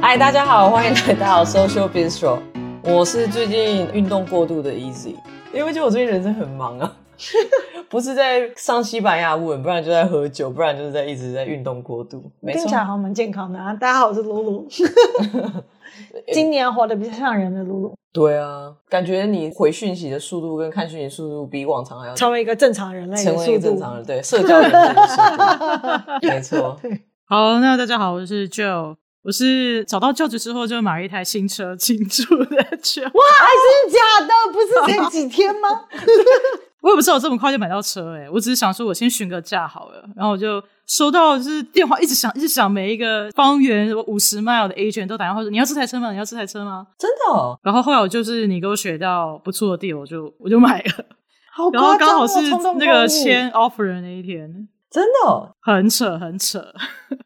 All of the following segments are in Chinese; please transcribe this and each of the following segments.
嗨，大家好，欢迎来到 Social Bistro。我是最近运动过度的 Easy，因为就我最近人生很忙啊，不是在上西班牙文，不然就在喝酒，不然就是在一直在运动过度。没错，听起来好蛮健康的啊！大家好，我是露露，今年活得比较像人的露露。对啊，感觉你回讯息的速度跟看讯息速度比往常还要成为一个正常人类成为一个正常人，对，社交人类的速度，没错。好，那大家好，我是 Joe。我是找到教职之后就买了一台新车庆祝的车。哇，真的假的？不是前几天吗？我也不知道我这么快就买到车诶、欸、我只是想说我先询个价好了，然后我就收到就是电话一直响一直响，每一个方圆五十 mile 的 agent 都打电话说，你要这台车吗？你要这台车吗？真的、哦？然后后来我就是你给我选到不错的 deal，我就我就买了。然后刚好是那个签 offer 的那一天，真的、哦、很扯很扯。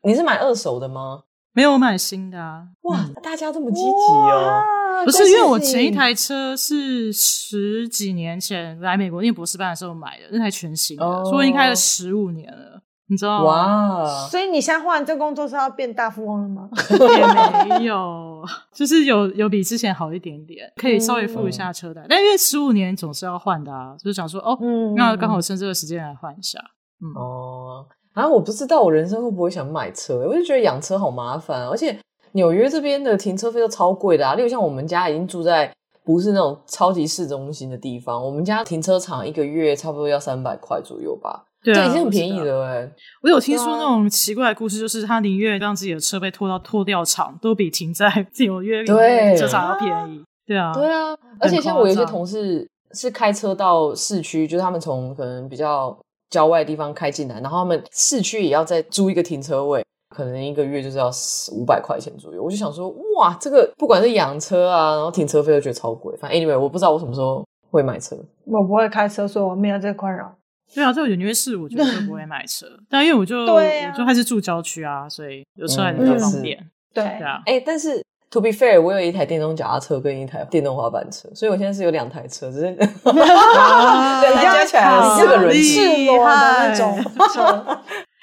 你是买二手的吗？没有，我买新的啊！哇，大家这么积极哦！不是因为我前一台车是十几年前来美国念博士班的时候买的，那台全新的，哦、所以已经开了十五年了，你知道吗？哇！所以你现在换这工作是要变大富翁了吗？也没有，就是有有比之前好一点点，可以稍微付一下车贷。嗯、但因为十五年总是要换的啊，就是想说哦，嗯、那刚好趁这个时间来换一下。嗯哦。然我不知道我人生会不会想买车，我就觉得养车好麻烦，而且纽约这边的停车费都超贵的啊。例如像我们家已经住在不是那种超级市中心的地方，我们家停车场一个月差不多要三百块左右吧，对、啊，已经很便宜了哎。我有听说那种奇怪的故事，就是他宁愿让自己的车被拖到拖吊场，都比停在 纽约停车场要便宜。对啊，对啊，而且像我有些同事是开车到市区，就是他们从可能比较。郊外的地方开进来，然后他们市区也要再租一个停车位，可能一个月就是要五百块钱左右。我就想说，哇，这个不管是养车啊，然后停车费都觉得超贵。反正 anyway，我不知道我什么时候会买车。我不会开车，所以我没有这困扰。对啊，这个纽约市我觉得就不会买车，但因为我就对、啊、我就还是住郊区啊，所以有车还是比较方便。嗯、对对啊，哎、欸，但是。To be fair，我有一台电动脚踏车跟一台电动滑板车，所以我现在是有两台车，只是 两台加起来四个人赤裸的那种车。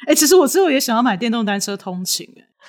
哎，其实我之后也想要买电动单车通勤，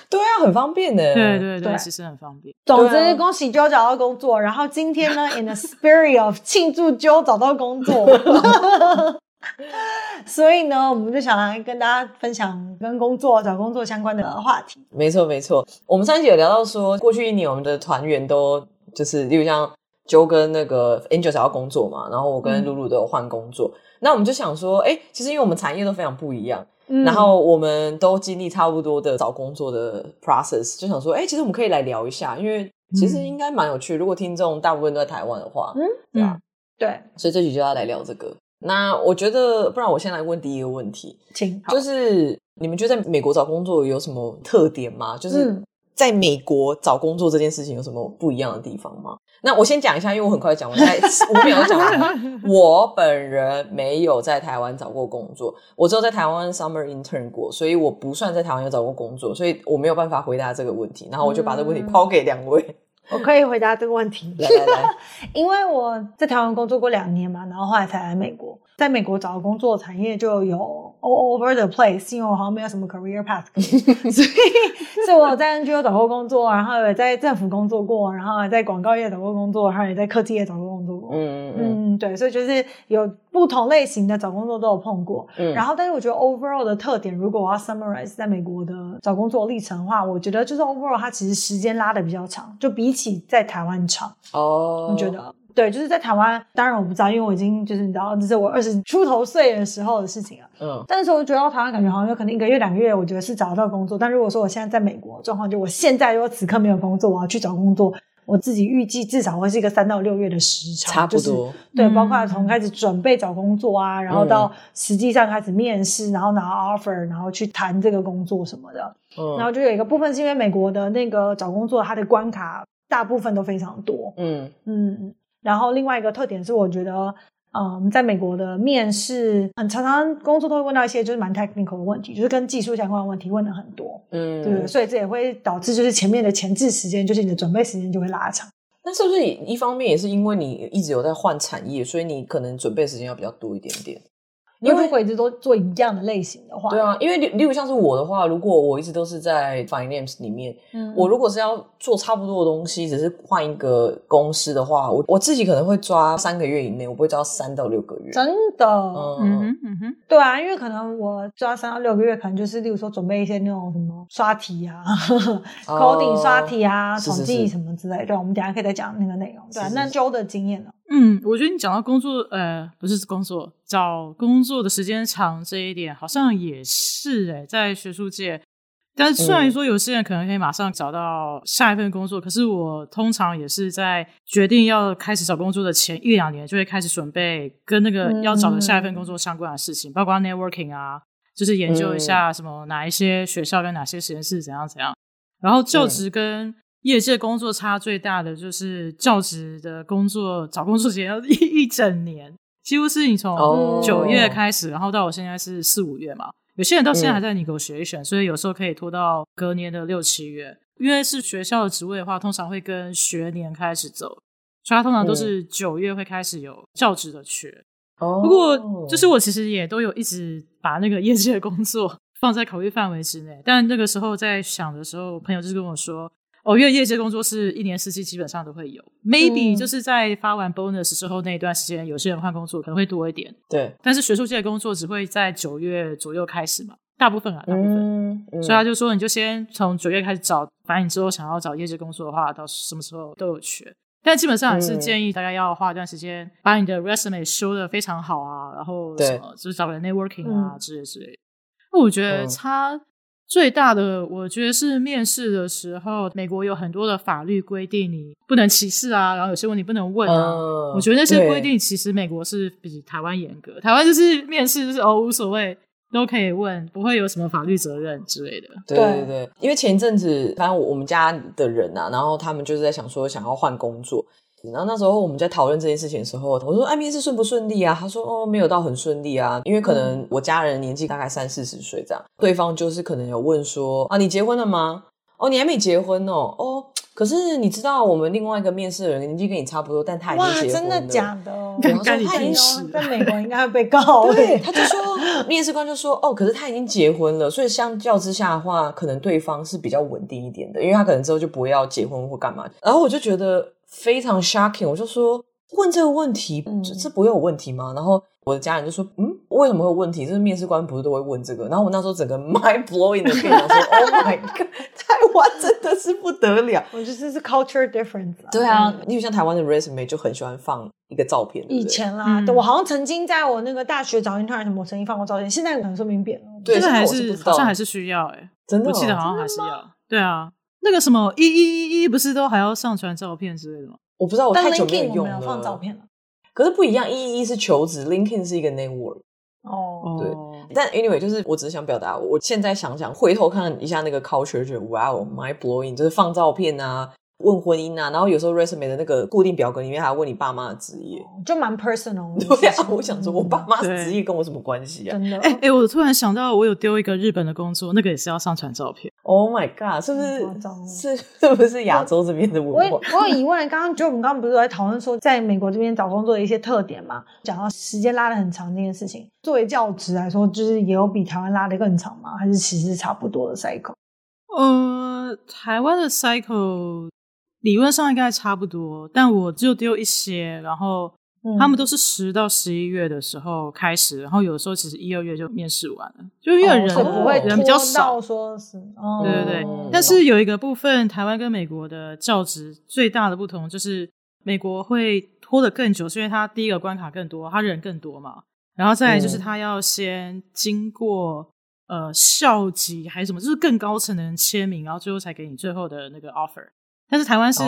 对啊，很方便的。对对对，其实很方便。总之，恭喜 Joe 找到工作，然后今天呢，in the spirit of 庆祝 Joe 找到工作。所以呢，我们就想来跟大家分享跟工作、找工作相关的话题。没错，没错。我们上一集有聊到说，过去一年我们的团员都就是，例如像 Joe 跟那个 Angel 找到工作嘛，然后我跟露露都有换工作。嗯、那我们就想说，哎，其实因为我们产业都非常不一样，嗯、然后我们都经历差不多的找工作的 process，就想说，哎，其实我们可以来聊一下，因为其实应该蛮有趣。如果听众大部分都在台湾的话，嗯，对啊，对，所以这集就要来聊这个。那我觉得，不然我先来问第一个问题，请就是你们觉得在美国找工作有什么特点吗？就是在美国找工作这件事情有什么不一样的地方吗？那我先讲一下，因为我很快讲完，在五秒就讲完。我本人没有在台湾找过工作，我只有在台湾 summer intern 过，所以我不算在台湾有找过工作，所以我没有办法回答这个问题。然后我就把这个问题抛给两位。我可以回答这个问题，来来来，因为我在台湾工作过两年嘛，然后后来才来美国，在美国找的工作产业就有 all over the place，因为我好像没有什么 career path，所以所以我在 NGO 找过工作，然后也在政府工作过，然后也在广告业找过工作，然后也在科技业找过工作。过，嗯嗯。嗯，对，所以就是有不同类型的找工作都有碰过，嗯，然后但是我觉得 overall 的特点，如果我要 summarize 在美国的找工作历程的话，我觉得就是 overall 它其实时间拉的比较长，就比。起在台湾长哦，你觉得对，就是在台湾。当然我不知道，因为我已经就是你知道，这是我二十出头岁的时候的事情了。嗯，但是我觉得到台湾感觉好像有可能一个月两个月，我觉得是找得到工作。但如果说我现在在美国状况，就我现在如果此刻没有工作，我要去找工作，我自己预计至少会是一个三到六月的时长，差不多。就是、对，包括从开始准备找工作啊，然后到实际上开始面试，然后拿 offer，然后去谈这个工作什么的。嗯，然后就有一个部分是因为美国的那个找工作它的关卡。大部分都非常多，嗯嗯，然后另外一个特点是，我觉得，嗯，在美国的面试，很常常工作都会问到一些就是蛮 technical 的问题，就是跟技术相关的问题问的很多，嗯，对，所以这也会导致就是前面的前置时间，就是你的准备时间就会拉长。那是不是一方面也是因为你一直有在换产业，所以你可能准备时间要比较多一点点？因为如果一直都做一样的类型的话，对啊，因为例例如像是我的话，如果我一直都是在 finance 里面，嗯，我如果是要做差不多的东西，只是换一个公司的话，我我自己可能会抓三个月以内，我不会抓三到六个月。真的，嗯哼嗯哼，对啊，因为可能我抓三到六个月，可能就是例如说准备一些那种什么刷题啊，coding 刷题啊，统计什么之类的。对，我们等一下可以再讲那个内容。对啊，那 Joe 的经验呢？嗯，我觉得你讲到工作，呃，不是工作，找工作的时间长这一点，好像也是诶，在学术界。但是虽然说有些人可能可以马上找到下一份工作，嗯、可是我通常也是在决定要开始找工作的前一两年，就会开始准备跟那个要找的下一份工作相关的事情，嗯、包括 networking 啊，就是研究一下什么哪一些学校跟哪些实验室怎样怎样，然后就职跟。业界工作差最大的就是教职的工作，找工作前要 一一整年，几乎是你从九月开始，oh. 然后到我现在是四五月嘛。有些人到现在还在 negotiation，、嗯、所以有时候可以拖到隔年的六七月。因为是学校的职位的话，通常会跟学年开始走，所以他通常都是九月会开始有教职的缺。哦，不过就是我其实也都有一直把那个业界的工作 放在考虑范围之内，但那个时候在想的时候，朋友就是跟我说。哦，因为业界工作是一年四季基本上都会有，maybe、嗯、就是在发完 bonus 之后那一段时间，有些人换工作可能会多一点。对，但是学术界的工作只会在九月左右开始嘛，大部分啊，大部分。嗯嗯、所以他就说，你就先从九月开始找，反正你之后想要找业界工作的话，到什么时候都有缺。但基本上还是建议大家要花一段时间，把你的 resume 修的非常好啊，然后什么就是找人 networking 啊之类之类。那、嗯、我觉得差。最大的，我觉得是面试的时候，美国有很多的法律规定你不能歧视啊，然后有些问题不能问啊。Uh, 我觉得那些规定其实美国是比台湾严格，台湾就是面试就是哦无所谓，都可以问，不会有什么法律责任之类的。对对对，因为前一阵子，反正我们家的人啊，然后他们就是在想说想要换工作。然后那时候我们在讨论这件事情的时候，我说：“哎，面试顺不顺利啊？”他说：“哦，没有到很顺利啊，因为可能我家人年纪大概三四十岁这样。对方就是可能有问说：‘啊，你结婚了吗？哦，你还没结婚哦。哦，可是你知道我们另外一个面试的人年纪跟你差不多，但他已经结婚了。’真的假的？然后说他已经在美国应该会被告。对，他就说面试官就说：‘哦，可是他已经结婚了，所以相较之下的话，可能对方是比较稳定一点的，因为他可能之后就不会要结婚或干嘛。’然后我就觉得。非常 shocking，我就说，问这个问题，这、嗯、这不会有问题吗？然后我的家人就说，嗯，为什么会有问题？就是面试官不是都会问这个？然后我那时候整个 mind blowing 的跟你讲说，Oh my god，台湾真的是不得了。我觉得这是 culture difference。对啊，因为像台湾的 resume 就很喜欢放一个照片。对对，以前啦，我好像曾经在我那个大学找 intern 什么，我曾经放过照片。现在可能说明变了，对，现在还是好像还是需要哎、欸，真的、哦，我记得好像还是要。对啊，那个什么一一一一不是都还要上传照片之类的吗？我不知道，我太久没有用了。放照片了，可是不一样。一一一是求职，LinkedIn 是一个 network。哦，对。但 anyway，就是我只是想表达，我现在想想，回头看一下那个 culture，就 wow，mind blowing，就是放照片啊。问婚姻啊，然后有时候 resume 的那个固定表格里面还要问你爸妈的职业，就蛮 personal。对啊，我想说，我爸妈的职业跟我什么关系啊？真的？哎哎，我突然想到，我有丢一个日本的工作，那个也是要上传照片。Oh my god，是不是？是是不是亚洲这边的文化？我我有疑问，刚刚就我们刚刚不是在讨论说，在美国这边找工作的一些特点嘛？讲到时间拉的很长这件事情，作为教职来说，就是也有比台湾拉的更长吗？还是其实差不多的 cycle？呃，台湾的 cycle。理论上应该差不多，但我就丢一些，然后他们都是十到十一月的时候开始，然后有的时候其实一二月就面试完了，就因为人、哦、不会人比较少，说是，哦、对对对。但是有一个部分，台湾跟美国的教职最大的不同就是，美国会拖得更久，是因为它第一个关卡更多，他人更多嘛，然后再来就是他要先经过呃校级还是什么，就是更高层的人签名，然后最后才给你最后的那个 offer。但是台湾是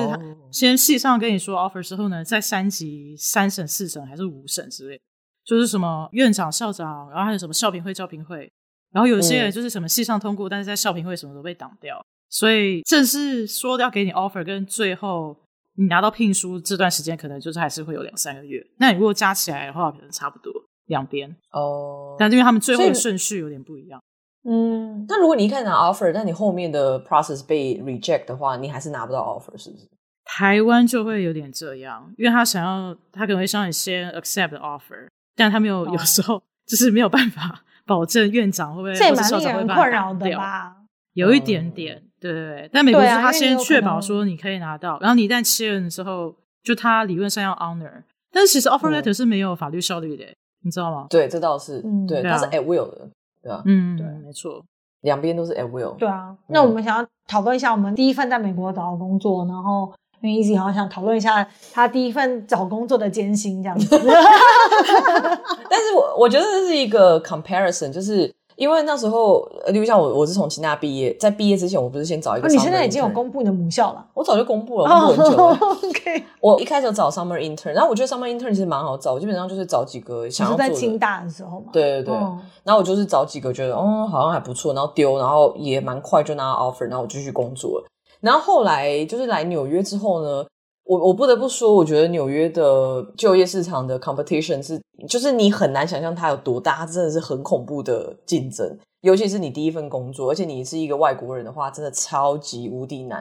先系上跟你说 offer 之后呢，再三级三审四审还是五审之类，就是什么院长校长，然后还有什么校评会教评会，然后有些人就是什么系上通过，但是在校评会什么都被挡掉，所以正式说要给你 offer 跟最后你拿到聘书这段时间，可能就是还是会有两三个月。那你如果加起来的话，可能差不多两边哦。但是因为他们最后的顺序有点不一样。嗯，那如果你一开始拿 offer，但你后面的 process 被 reject 的话，你还是拿不到 offer，是不是？台湾就会有点这样，因为他想要，他可能会想你先 accept offer，但他没有，哦、有时候就是没有办法保证院长会不会，这蛮令人困扰的吧？有一点点，嗯、对对对。但美国是他先确保说你可以拿到，然后你一旦签了的时候，就他理论上要 honor，但是其实 offer letter 是没有法律效力的，嗯、你知道吗？对，这倒是，嗯、对，他是 at will 的，对啊？嗯，对，没错，两边都是 at will。对啊，那我们想要讨论一下我们第一份在美国找的工作，然后。因为 Easy 好像想讨论一下他第一份找工作的艰辛这样子，但是我我觉得这是一个 comparison，就是因为那时候，例如像我，我是从清大毕业，在毕业之前，我不是先找一个，你现在已经有公布你的母校了，我早就公布了，公布很久了。Oh, OK，我一开始有找 summer intern，然后我觉得 summer intern 其实蛮好找，我基本上就是找几个想要。在清大的时候嘛？对对对，哦、然后我就是找几个觉得哦好像还不错，然后丢，然后也蛮快就拿到 offer，然后我继续工作了。然后后来就是来纽约之后呢。我我不得不说，我觉得纽约的就业市场的 competition 是，就是你很难想象它有多大，它真的是很恐怖的竞争。尤其是你第一份工作，而且你是一个外国人的话，真的超级无敌难。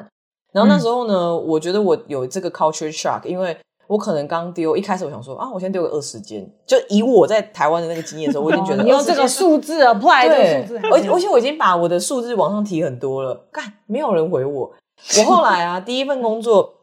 然后那时候呢，嗯、我觉得我有这个 culture shock，因为我可能刚丢，一开始我想说啊，我先丢个二十间，就以我在台湾的那个经验的时候，我已经觉得你用这个数字 apply 这个数字，而且而且我已经把我的数字往上提很多了，干，没有人回我。我后来啊，第一份工作。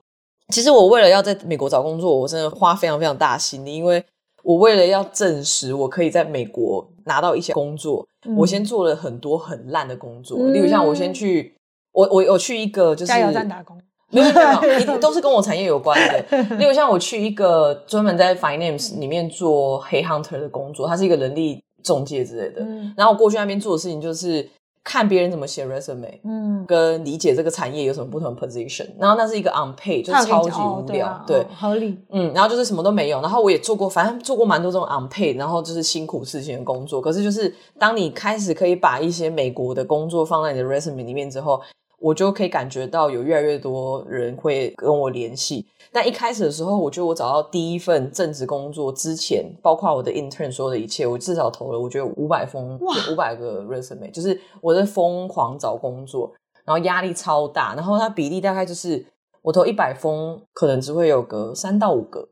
其实我为了要在美国找工作，我真的花非常非常大心力，因为我为了要证实我可以在美国拿到一些工作，嗯、我先做了很多很烂的工作，嗯、例如像我先去，我我我去一个就是加油站打工，没有没有，都是跟我产业有关的。例如像我去一个专门在 finance 里面做黑 hunter 的工作，它是一个人力中介之类的，嗯、然后我过去那边做的事情就是。看别人怎么写 resume，嗯，跟理解这个产业有什么不同的 position，然后那是一个 unpaid，就是超级无聊，哦对，啊、对，合理，嗯，然后就是什么都没有，然后我也做过，反正做过蛮多这种 unpaid，然后就是辛苦事情的工作，可是就是当你开始可以把一些美国的工作放在你的 resume 里面之后。我就可以感觉到有越来越多人会跟我联系，但一开始的时候，我觉得我找到第一份正职工作之前，包括我的 intern 说的一切，我至少投了我觉得五百封，五百个 resume，就是我在疯狂找工作，然后压力超大，然后它比例大概就是我投一百封，可能只会有个三到五个，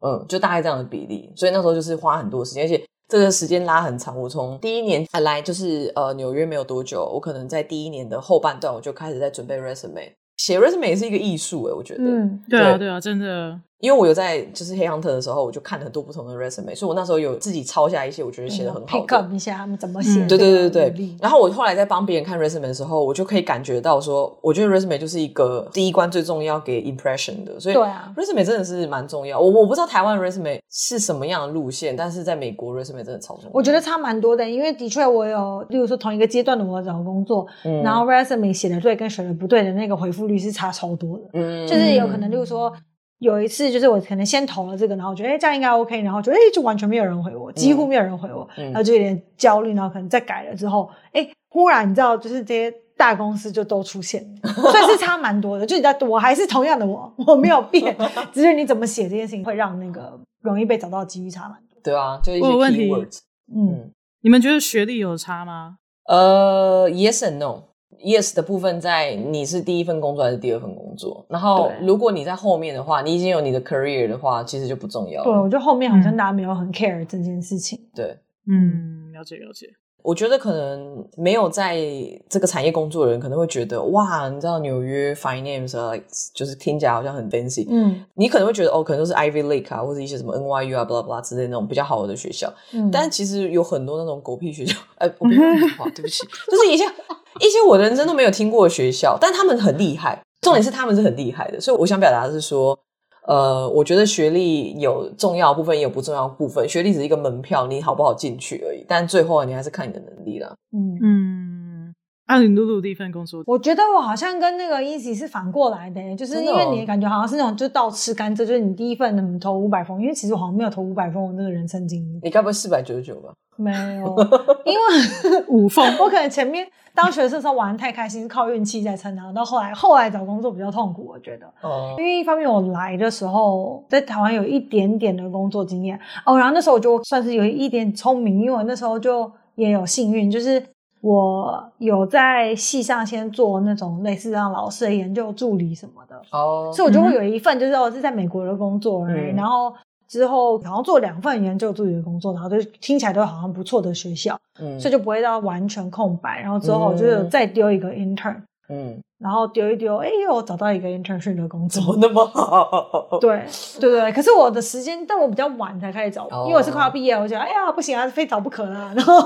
嗯，就大概这样的比例，所以那时候就是花很多时间，而且。这个时间拉很长，我从第一年来就是呃纽约没有多久，我可能在第一年的后半段我就开始在准备 resume，写 resume 也是一个艺术诶，我觉得。嗯，对啊，对啊，真的。因为我有在就是黑 hunter 的时候，我就看了很多不同的 resume，所以我那时候有自己抄下一些我觉得写的很好的。pick up 一下他们怎么写。对对对对。然后我后来在帮别人看 resume 的时候，我就可以感觉到说，我觉得 resume 就是一个第一关最重要给 impression 的，所以对啊，resume 真的是蛮重要。我我不知道台湾 resume 是什么样的路线，但是在美国 resume 真的超重要。我觉得差蛮多的，因为的确我有，例如说同一个阶段的我找工作，嗯、然后 resume 写的对跟写的不对的那个回复率是差超多的，嗯，就是有可能例如说。有一次，就是我可能先投了这个，然后我觉得哎这样应该 OK，然后觉得哎就完全没有人回我，几乎没有人回我，嗯、然后就有点焦虑，然后可能再改了之后，哎，忽然你知道，就是这些大公司就都出现了，所以是差蛮多的。就你知道，我还是同样的我，我没有变，只是你怎么写这件事情会让那个容易被找到的几率差蛮多。对啊，就一些 keywords。嗯，你们觉得学历有差吗？呃，Yes and No。Yes 的部分在你是第一份工作还是第二份工作？然后如果你在后面的话，你已经有你的 career 的话，其实就不重要了。对，我觉得后面好像大家没有很 care 这件事情。对，嗯，了解了解。我觉得可能没有在这个产业工作的人可能会觉得哇，你知道纽约 finance 啊，就是听起来好像很 fancy。嗯，你可能会觉得哦，可能都是 Ivy League 啊，或者一些什么 NYU 啊，blah blah 之类那种比较好的学校。嗯，但其实有很多那种狗屁学校。哎，我不要 讲话，对不起，就是一些。一些我的人生都没有听过的学校，但他们很厉害。重点是他们是很厉害的，所以我想表达的是说，呃，我觉得学历有重要部分，也有不重要部分。学历只是一个门票，你好不好进去而已。但最后你还是看你的能力啦。嗯嗯，阿里露露第一份工作，我觉得我好像跟那个 Easy 是反过来的，就是因为你感觉好像是那种就倒吃甘蔗，就是你第一份能投五百封，因为其实我好像没有投五百封，我那个人生经历。你该不会四百九十九吧？没有，因为五封，我可能前面。当学生的时候玩得太开心，是靠运气在撑他。到后来，后来找工作比较痛苦，我觉得。哦。因为一方面我来的时候在台湾有一点点的工作经验哦，然后那时候我就算是有一点聪明，因为我那时候就也有幸运，就是我有在系上先做那种类似让老师的研究助理什么的，哦，所以我就会有一份就是我是在美国的工作，嗯、然后之后然后做两份研究助理的工作，然后就听起来都好像不错的学校，嗯，所以就不会到完全空白，然后之后就是再丢一个 intern。嗯，然后丢一丢，哎，又找到一个 internship 的工作，那么好？对对对，可是我的时间，但我比较晚才开始找，oh. 因为我是快要毕业，我觉得哎呀不行啊，非找不可啊，然后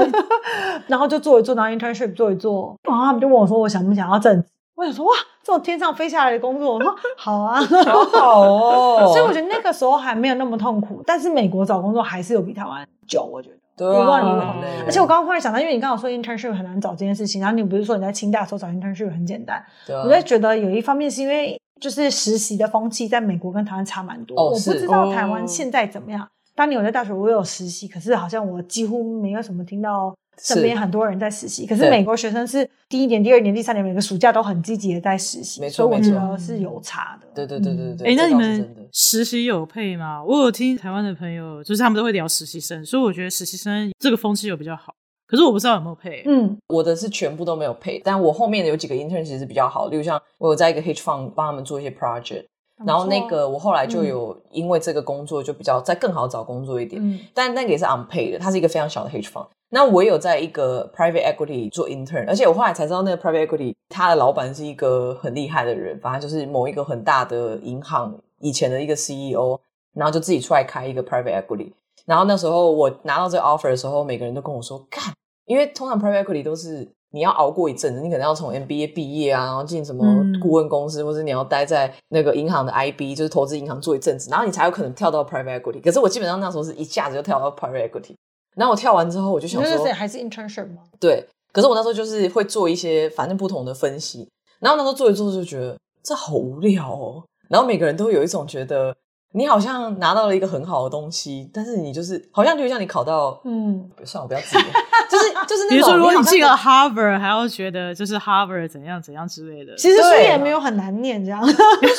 然后就做一做，然后 internship 做一做，然后他们就问我说，我想不想要正职？我想说哇，这种天上飞下来的工作，我说好啊，好好哦。所以我觉得那个时候还没有那么痛苦，但是美国找工作还是有比台湾久，我觉得。对啊，而且我刚刚忽然想到，因为你刚刚说 internship 很难找这件事情，然后你不是说你在清大的时候找 internship 很简单？对啊。我在觉得有一方面是因为就是实习的风气在美国跟台湾差蛮多。哦，我不知道台湾现在怎么样。当年我在大学，我有实习，可是好像我几乎没有什么听到。身边很多人在实习，可是美国学生是第一年、第二年、第三年每个暑假都很积极的在实习，没错，所以我觉得是有差的。对对对对对。哎，那你们实习有配吗？我有听台湾的朋友，就是他们都会聊实习生，所以我觉得实习生这个风气有比较好。可是我不知道有没有配。嗯，我的是全部都没有配，但我后面的有几个 intern 其实比较好，例如像我有在一个 hedge fund 帮他们做一些 project。然后那个我后来就有因为这个工作就比较再更好找工作一点，嗯、但那个也是 unpaid 的，它是一个非常小的 hedge fund。那我也有在一个 private equity 做 intern，而且我后来才知道那个 private equity 他的老板是一个很厉害的人，反正就是某一个很大的银行以前的一个 CEO，然后就自己出来开一个 private equity。然后那时候我拿到这个 offer 的时候，每个人都跟我说干，因为通常 private equity 都是。你要熬过一阵子，你可能要从 MBA 毕业啊，然后进什么顾问公司，嗯、或者你要待在那个银行的 IB，就是投资银行做一阵子，然后你才有可能跳到 private equity。可是我基本上那时候是一下子就跳到 private equity。然后我跳完之后，我就想说，还是 internship 吗？对。可是我那时候就是会做一些反正不同的分析，然后那时候做一做就觉得这好无聊哦。然后每个人都有一种觉得。你好像拿到了一个很好的东西，但是你就是好像就像你考到，嗯，算了，不要自己，就是就是那种。比如说，如果你进了 Harvard，还要觉得就是 Harvard 怎样怎样之类的。其实书也没有很难念，这样。你说，哎，对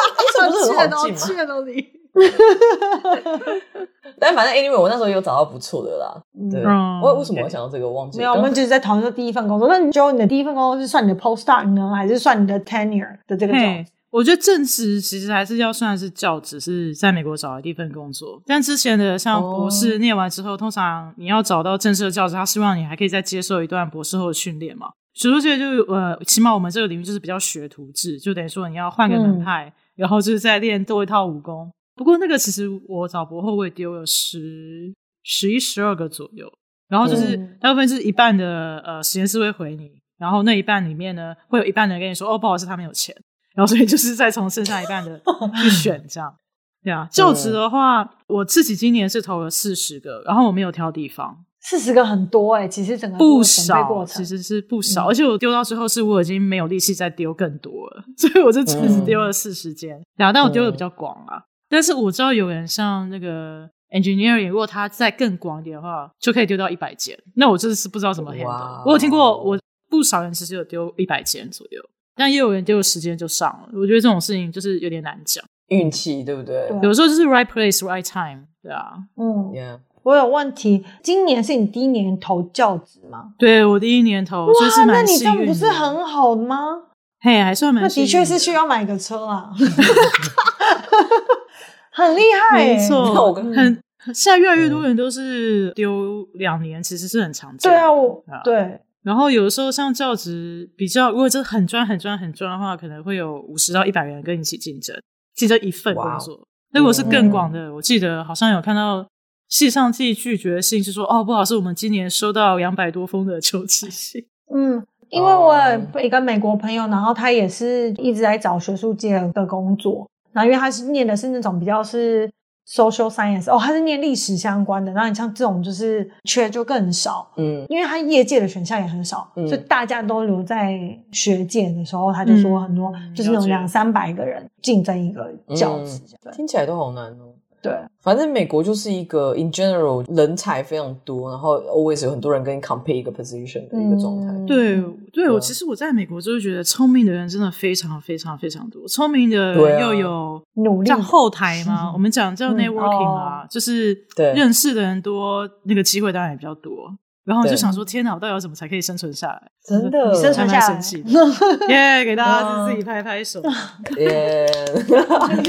啊，这不是很好 进吗？但反正 anyway，我那时候有找到不错的啦。对，我为什么会想到这个？忘记没有，我们就是在讨论说第一份工作。那你觉得你的第一份工作是算你的 postdoc 呢，还是算你的 tenure 的这个状？我觉得正职其实还是要算是教职，是在美国找的第一份工作。但之前的像博士念完之后，oh. 通常你要找到正式的教职，他希望你还可以再接受一段博士后的训练嘛。学术界就呃，起码我们这个领域就是比较学徒制，就等于说你要换个门派，嗯、然后就是再练多一套武功。不过那个其实我找博后我也丢了十、十一、十二个左右，然后就是大部分是一半的呃实验室会回你，然后那一半里面呢会有一半的人跟你说哦，不好意思，他没有钱。然后所以就是再从剩下一半的去 选这样，对啊。就职的话，嗯、我自己今年是投了四十个，然后我没有挑地方。四十个很多哎、欸，其实整个不少，其实是不少。嗯、而且我丢到最后是我已经没有力气再丢更多了，所以我就只是丢了四十间。然后、嗯，但我丢的比较广啊。嗯、但是我知道有人像那个 engineering，如果他再更广一点的话，就可以丢到一百间。那我真的是不知道怎么 handle。我有听过，我不少人其实有丢一百间左右。但也有人丢时间就上了，我觉得这种事情就是有点难讲，运气对不对？有时候就是 right place right time，对啊。嗯，Yeah. 我有问题，今年是你第一年投教职吗？对，我第一年投，哇。那你这样不是很好吗？嘿，还算蛮的。那的确是需要买个车啊，很厉害、欸，没错，很现在越来越多人都是丢两年，其实是很常见。对啊，我对。然后有的时候像教职比较，如果真的很专很专很专的话，可能会有五十到一百人跟你一起竞争，竞争一份工作。那如果是更广的，嗯、我记得好像有看到系上寄拒绝信，是说哦，不好意思，我们今年收到两百多封的求职信。嗯，因为我有一个美国朋友，然后他也是一直在找学术界的工作，然后因为他是念的是那种比较是。Social science 哦，他是念历史相关的，然后你像这种就是缺就更少，嗯，因为他业界的选项也很少，嗯，所以大家都留在学界的时候，他就说很多就是那种两三百个人竞争一个教职，嗯，听起来都好难哦。对，反正美国就是一个 in general 人才非常多，然后 always 有很多人跟你 compete 一个 position 的一个状态。嗯、对，对我其实我在美国就是觉得聪明的人真的非常非常非常多，聪明的人又有努力，像后台嘛，我们讲叫 networking 嘛，嗯。哦、就是认识的人多，那个机会当然也比较多。然后我就想说，天哪，我到底要怎么才可以生存下来？真的，生存下来，耶！给大家自己拍拍手，耶！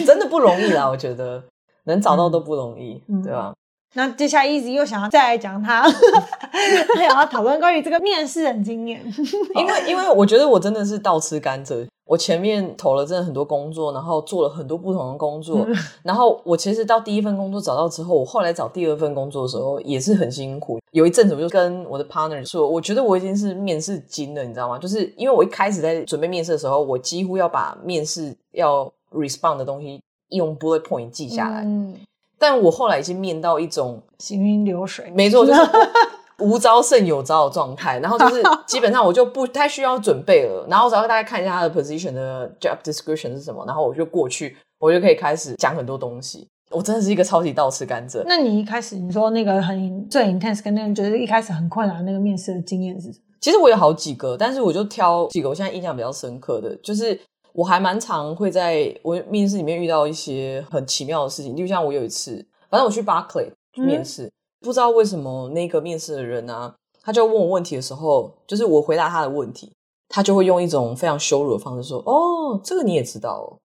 真的不容易啦，我觉得能找到都不容易，嗯、对吧？那接下来一直又想要再来讲他，他想要讨论关于这个面试的经验，因为因为我觉得我真的是倒吃甘蔗。我前面投了真的很多工作，然后做了很多不同的工作，然后我其实到第一份工作找到之后，我后来找第二份工作的时候也是很辛苦。有一阵子我就跟我的 partner 说，我觉得我已经是面试精了，你知道吗？就是因为我一开始在准备面试的时候，我几乎要把面试要 respond 的东西用 bullet point 记下来。嗯，但我后来已经面到一种行云流水，没错，就是。无招胜有招的状态，然后就是 基本上我就不太需要准备了，然后我只要大家看一下他的 position 的 job description 是什么，然后我就过去，我就可以开始讲很多东西。我真的是一个超级倒吃甘蔗。那你一开始你说那个很最 intense 跟那个就是一开始很困难那个面试的经验是什么？其实我有好几个，但是我就挑几个我现在印象比较深刻的，就是我还蛮常会在我面试里面遇到一些很奇妙的事情，就像我有一次，反正我去 Barclay 去面试。嗯不知道为什么那个面试的人啊，他就问我问题的时候，就是我回答他的问题，他就会用一种非常羞辱的方式说：“哦，这个你也知道哦。”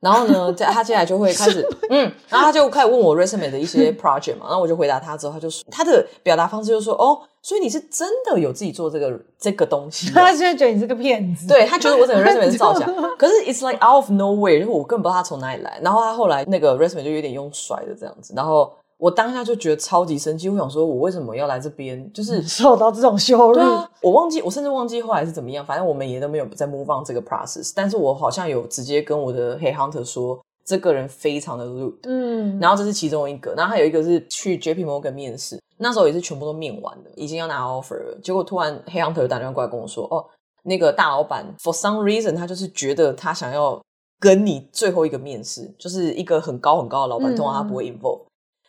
然后呢，在他接下来就会开始嗯，然后他就开始问我 resume 的一些 project 嘛，然后我就回答他之后，他就说他的表达方式就是说：“哦，所以你是真的有自己做这个这个东西。”他现在觉得你是个骗子，对，他觉得我整个 resume 是造假，可是 it's like out of nowhere，就是我根本不知道他从哪里来。然后他后来那个 resume 就有点用甩的这样子，然后。我当下就觉得超级生气，我想说，我为什么要来这边？就是受到这种羞辱。对啊，我忘记，我甚至忘记后来是怎么样。反正我们也都没有在 move on 这个 process。但是我好像有直接跟我的 head hunter 说，这个人非常的 rude。嗯，然后这是其中一个，然后还有一个是去 JP Morgan 面试，那时候也是全部都面完的，已经要拿 offer 了。结果突然 head hunter 打电话过来跟我说，哦，那个大老板 for some reason 他就是觉得他想要跟你最后一个面试，就是一个很高很高的老板，通常他不会 involve。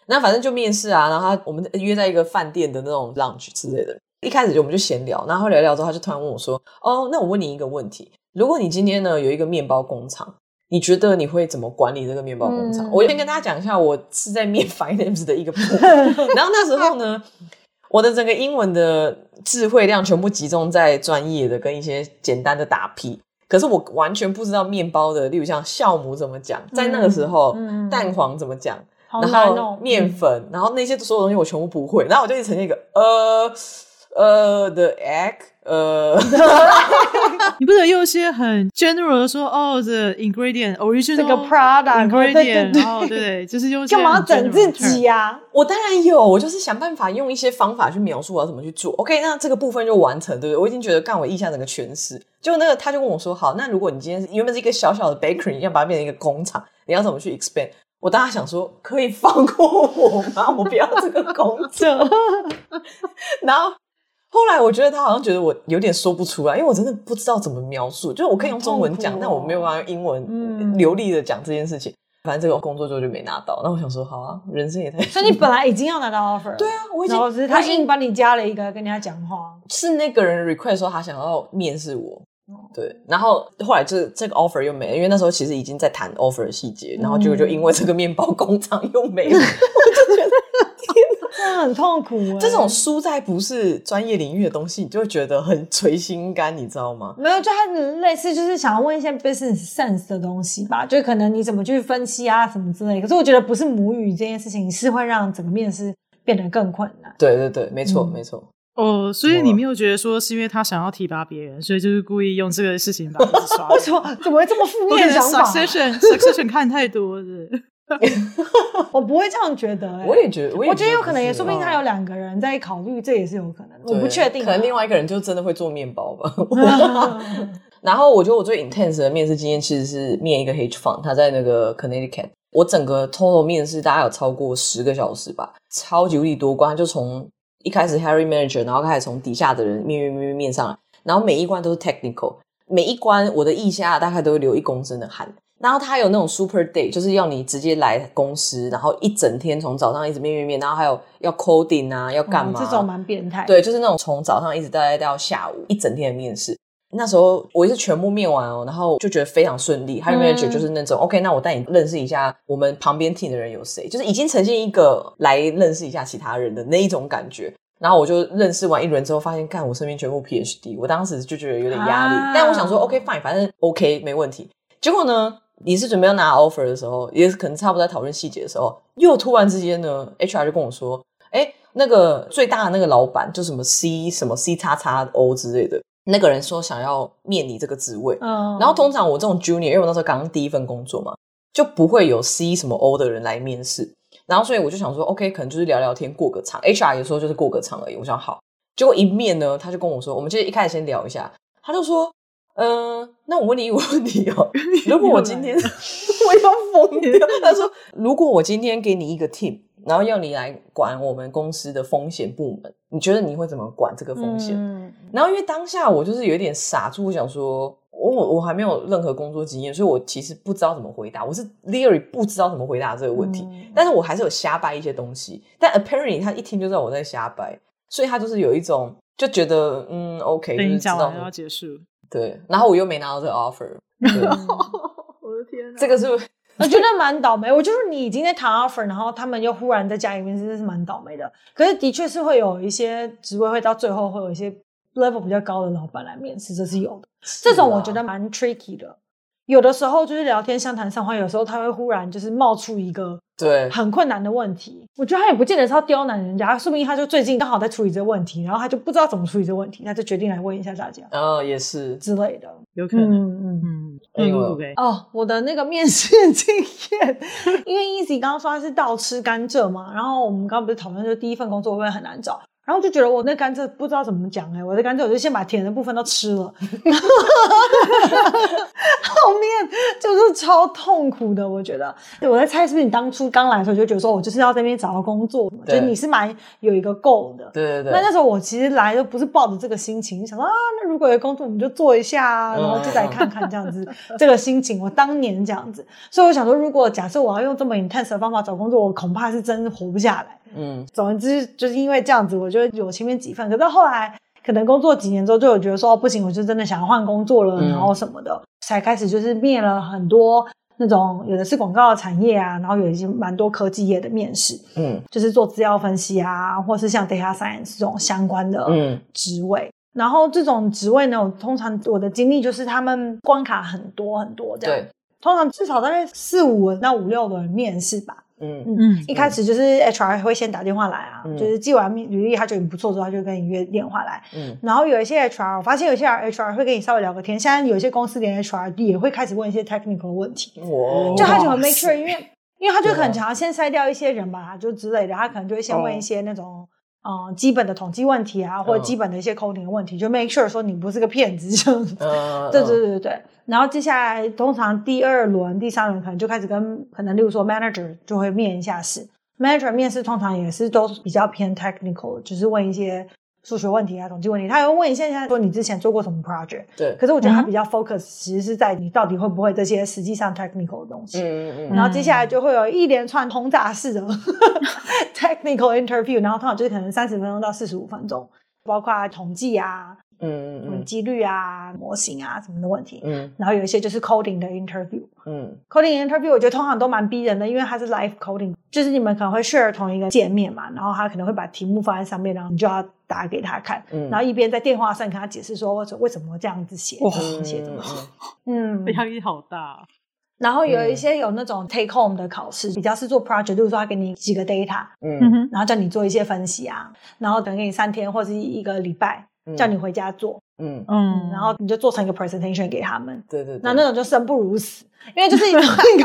那反正就面试啊，然后他我们约在一个饭店的那种 lunch 之类的。一开始就我们就闲聊，然后聊聊之后，他就突然问我说：“哦，那我问你一个问题，如果你今天呢有一个面包工厂，你觉得你会怎么管理这个面包工厂？”嗯、我先跟大家讲一下，我是在面 finance 的一个部分。然后那时候呢，我的整个英文的智慧量全部集中在专业的跟一些简单的打屁，可是我完全不知道面包的，例如像酵母怎么讲，在那个时候，嗯、蛋黄怎么讲。然后面粉，然后那些所有东西我全部不会，然后我就一直呈现一个呃呃的 egg，呃，你不能用一些很 general 的说哦，the ingredient original 这个 product ingredient，然后对，就是用干嘛整自己呀？我当然有，我就是想办法用一些方法去描述我要怎么去做。OK，那这个部分就完成，对不对？我已经觉得干我一下整个诠释，就那个他就跟我说，好，那如果你今天原本是一个小小的 bakery，要把它变成一个工厂，你要怎么去 expand？我当时想说，可以放过我吗？我不要这个工作。然后后来我觉得他好像觉得我有点说不出来，因为我真的不知道怎么描述。就是我可以用中文讲，哦、但我没有办法用英文流利的讲这件事情。嗯、反正这个工作之后就没拿到。那我想说，好啊，人生也太……所以你本来已经要拿到 offer，对啊，我已经。只是他硬帮你加了一个跟人家讲话，是那个人 request 说他想要面试我。对，然后后来这这个 offer 又没了，因为那时候其实已经在谈 offer 的细节，然后结果就因为这个面包工厂又没了，嗯、我就觉得天哪，真的很痛苦。这种输在不是专业领域的东西，你就会觉得很捶心肝，你知道吗？没有，就他类似就是想要问一些 business sense 的东西吧，就可能你怎么去分析啊什么之类。可是我觉得不是母语这件事情是会让整个面试变得更困难。对对对，没错、嗯、没错。哦，所以你没有觉得说是因为他想要提拔别人，所以就是故意用这个事情把你刷？为什么？怎么会这么负面想法？Succession Succession 看太多是？我不会这样觉得、欸。我也觉得，我也觉得，我觉得有可能，也说不定他有两个人在考虑，这也是有可能。我不确定，可能另外一个人就真的会做面包吧。然后我觉得我最 intense 的面试经验其实是面一个 hedge fund，他在那个 Connecticut。我整个 total 面试大概有超过十个小时吧，超级无敌多关，就从。一开始 Hiring Manager，然后开始从底下的人面面面面面上来，然后每一关都是 Technical，每一关我的腋下大概都会流一公升的汗。然后他有那种 Super Day，就是要你直接来公司，然后一整天从早上一直面面面，然后还有要 Coding 啊，要干嘛？哦、这种蛮变态。对，就是那种从早上一直待到下午一整天的面试。那时候我也是全部面完哦，然后就觉得非常顺利。Hiring Manager 就是那种、嗯、OK，那我带你认识一下我们旁边 team 的人有谁，就是已经呈现一个来认识一下其他人的那一种感觉。然后我就认识完一轮之后，发现看我身边全部 PhD，我当时就觉得有点压力。啊、但我想说，OK fine，反正 OK 没问题。结果呢，你是准备要拿 offer 的时候，也是可能差不多在讨论细节的时候，又突然之间呢，HR 就跟我说，哎，那个最大的那个老板就什么 C 什么 C 叉叉 O 之类的，那个人说想要面你这个职位。嗯。然后通常我这种 junior，因为我那时候刚刚第一份工作嘛，就不会有 C 什么 O 的人来面试。然后，所以我就想说，OK，可能就是聊聊天，过个场。HR 有时候就是过个场而已。我想好，结果一面呢，他就跟我说，我们就一开始先聊一下。他就说，嗯、呃，那我问你一个问题哦，如果我今天 我要疯掉，他说，如果我今天给你一个 team，然后要你来管我们公司的风险部门，你觉得你会怎么管这个风险？嗯、然后因为当下我就是有点傻住，我想说。我我还没有任何工作经验，所以我其实不知道怎么回答。我是 literally 不知道怎么回答这个问题，嗯、但是我还是有瞎掰一些东西。但 apparently 他一听就知道我在瞎掰，所以他就是有一种就觉得嗯 OK，就是知道要结束。对，然后我又没拿到这个 offer。我的天哪，这个是 我觉得蛮倒霉。我就是你已经在谈 offer，然后他们又忽然在家里面，真的是蛮倒霉的。可是的确是会有一些职位会到最后会有一些 level 比较高的老板来面试，这是有的。这种我觉得蛮 tricky 的，有的时候就是聊天相谈甚欢，有时候他会忽然就是冒出一个对很困难的问题，我觉得他也不见得是要刁难人家，说不定他就最近刚好在处理这个问题，然后他就不知道怎么处理这个问题，他就决定来问一下大家。哦，也是之类的，有可能，嗯嗯嗯，OK。哦，我的那个面试 经验，因为 Easy 刚刚说他是倒吃甘蔗嘛，然后我们刚刚不是讨论说第一份工作会不会很难找？然后就觉得我那甘蔗不知道怎么讲哎，我的甘蔗我就先把甜的部分都吃了，后面就是超痛苦的。我觉得我在猜是不是你当初刚来的时候就觉得说我就是要在那边找到工作，对就你是蛮有一个 goal 的。对对对。那那时候我其实来都不是抱着这个心情，想说啊，那如果有工作我们就做一下啊，然后就来看看这样子这个心情。我当年这样子，所以我想说，如果假设我要用这么 intense 的方法找工作，我恐怕是真活不下来。嗯，总之就是因为这样子，我就有前面几份，可是后来可能工作几年之后，就有觉得说不行，我就真的想要换工作了，嗯、然后什么的，才开始就是面了很多那种有的是广告的产业啊，然后有一些蛮多科技业的面试，嗯，就是做资料分析啊，或是像 data science 这种相关的职位，嗯、然后这种职位呢，我通常我的经历就是他们关卡很多很多这样，对，通常至少大概四五到五六个人面试吧。嗯嗯，一开始就是 HR 会先打电话来啊，嗯、就是寄完履历他觉得你不错之后，他就跟你约电话来。嗯，然后有一些 HR，我发现有些 HR 会跟你稍微聊个天。现在有些公司连 HR 也会开始问一些 technical 的问题。哇，就他就很 make sure，因为因为他就很常先筛掉一些人吧，就之类的，他可能就会先问一些那种。嗯，基本的统计问题啊，或者基本的一些 coding 的问题，嗯、就 make sure 说你不是个骗子这样子。对对对对。然后接下来，通常第二轮、第三轮可能就开始跟可能，例如说 manager 就会面一下试。manager 面试通常也是都比较偏 technical，就是问一些。数学问题啊，统计问题，他也会问你现在说你之前做过什么 project？对。可是我觉得他比较 focus，其实是在你到底会不会这些实际上 technical 的东西。嗯嗯嗯。然后接下来就会有一连串轰炸式的 technical interview，然后通常就是可能三十分钟到四十五分钟，包括统计啊。嗯嗯嗯，几率啊，模型啊，什么的问题。嗯，然后有一些就是 coding 的 interview。嗯，coding interview 我觉得通常都蛮逼人的，因为它是 live coding，就是你们可能会 share 同一个界面嘛，然后他可能会把题目放在上面，然后你就要打给他看，嗯，然后一边在电话上跟他解释说为什为什么这样子写，写这么写，嗯，压力好大。然后有一些有那种 take home 的考试，比较是做 project，就是说他给你几个 data，嗯，然后叫你做一些分析啊，然后等给你三天或者一个礼拜。叫你回家做，嗯嗯，然后你就做成一个 presentation 给他们，对对，那那种就生不如死。因为就是一个 一个，因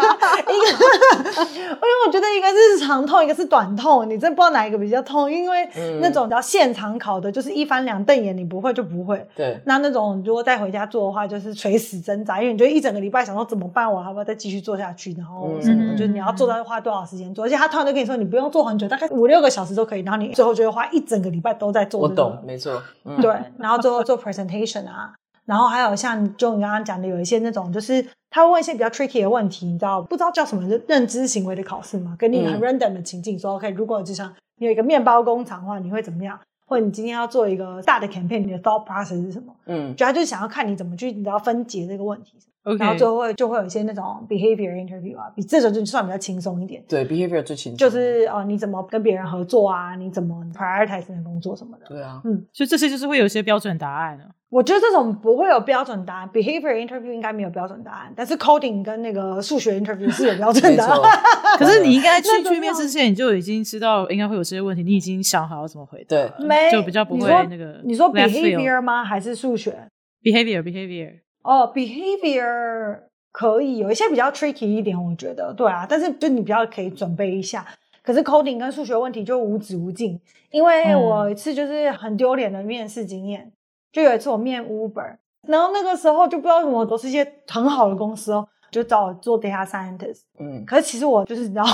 为我觉得一个是长痛，一个是短痛，你真不知道哪一个比较痛。因为那种叫现场考的，就是一翻两瞪眼，你不会就不会。对。那那种如果再回家做的话，就是垂死挣扎，因为你就一整个礼拜想说怎么办，我还要不要再继续做下去？然后什么的，就是你要做到花多少时间做，而且他突然就跟你说你不用做很久，大概五六个小时都可以，然后你最后就会花一整个礼拜都在做。我懂，没错。对，然后最后做 presentation 啊。然后还有像就你刚刚讲的，有一些那种就是他会问一些比较 tricky 的问题，你知道不知道叫什么？就认知行为的考试嘛，跟你很 random 的情境说、嗯、OK，如果就像你有一个面包工厂的话，你会怎么样？或者你今天要做一个大的 campaign，你的 thought process 是什么？嗯，主要就是想要看你怎么去你知道分解这个问题。然后最后会就会有一些那种 behavior interview 啊，比这种就算比较轻松一点。对，behavior 最轻松，就是哦，你怎么跟别人合作啊？你怎么 prioritize 你的工作什么的？对啊，嗯，所以这些就是会有一些标准答案的。我觉得这种不会有标准答案，behavior interview 应该没有标准答案，但是 coding 跟那个数学 interview 是有标准答案。可是你应该去去面试之前，你就已经知道应该会有这些问题，你已经想好要怎么回答。对，没就比较不会那个。你说 behavior 吗？还是数学？behavior behavior。哦，behavior 可以有一些比较 tricky 一点，我觉得对啊，但是就你比较可以准备一下。可是 coding 跟数学问题就无止无尽，因为我有一次就是很丢脸的面试经验，就有一次我面 Uber，然后那个时候就不知道为什么都是一些很好的公司哦，就找我做 data scientist，嗯，可是其实我就是你知道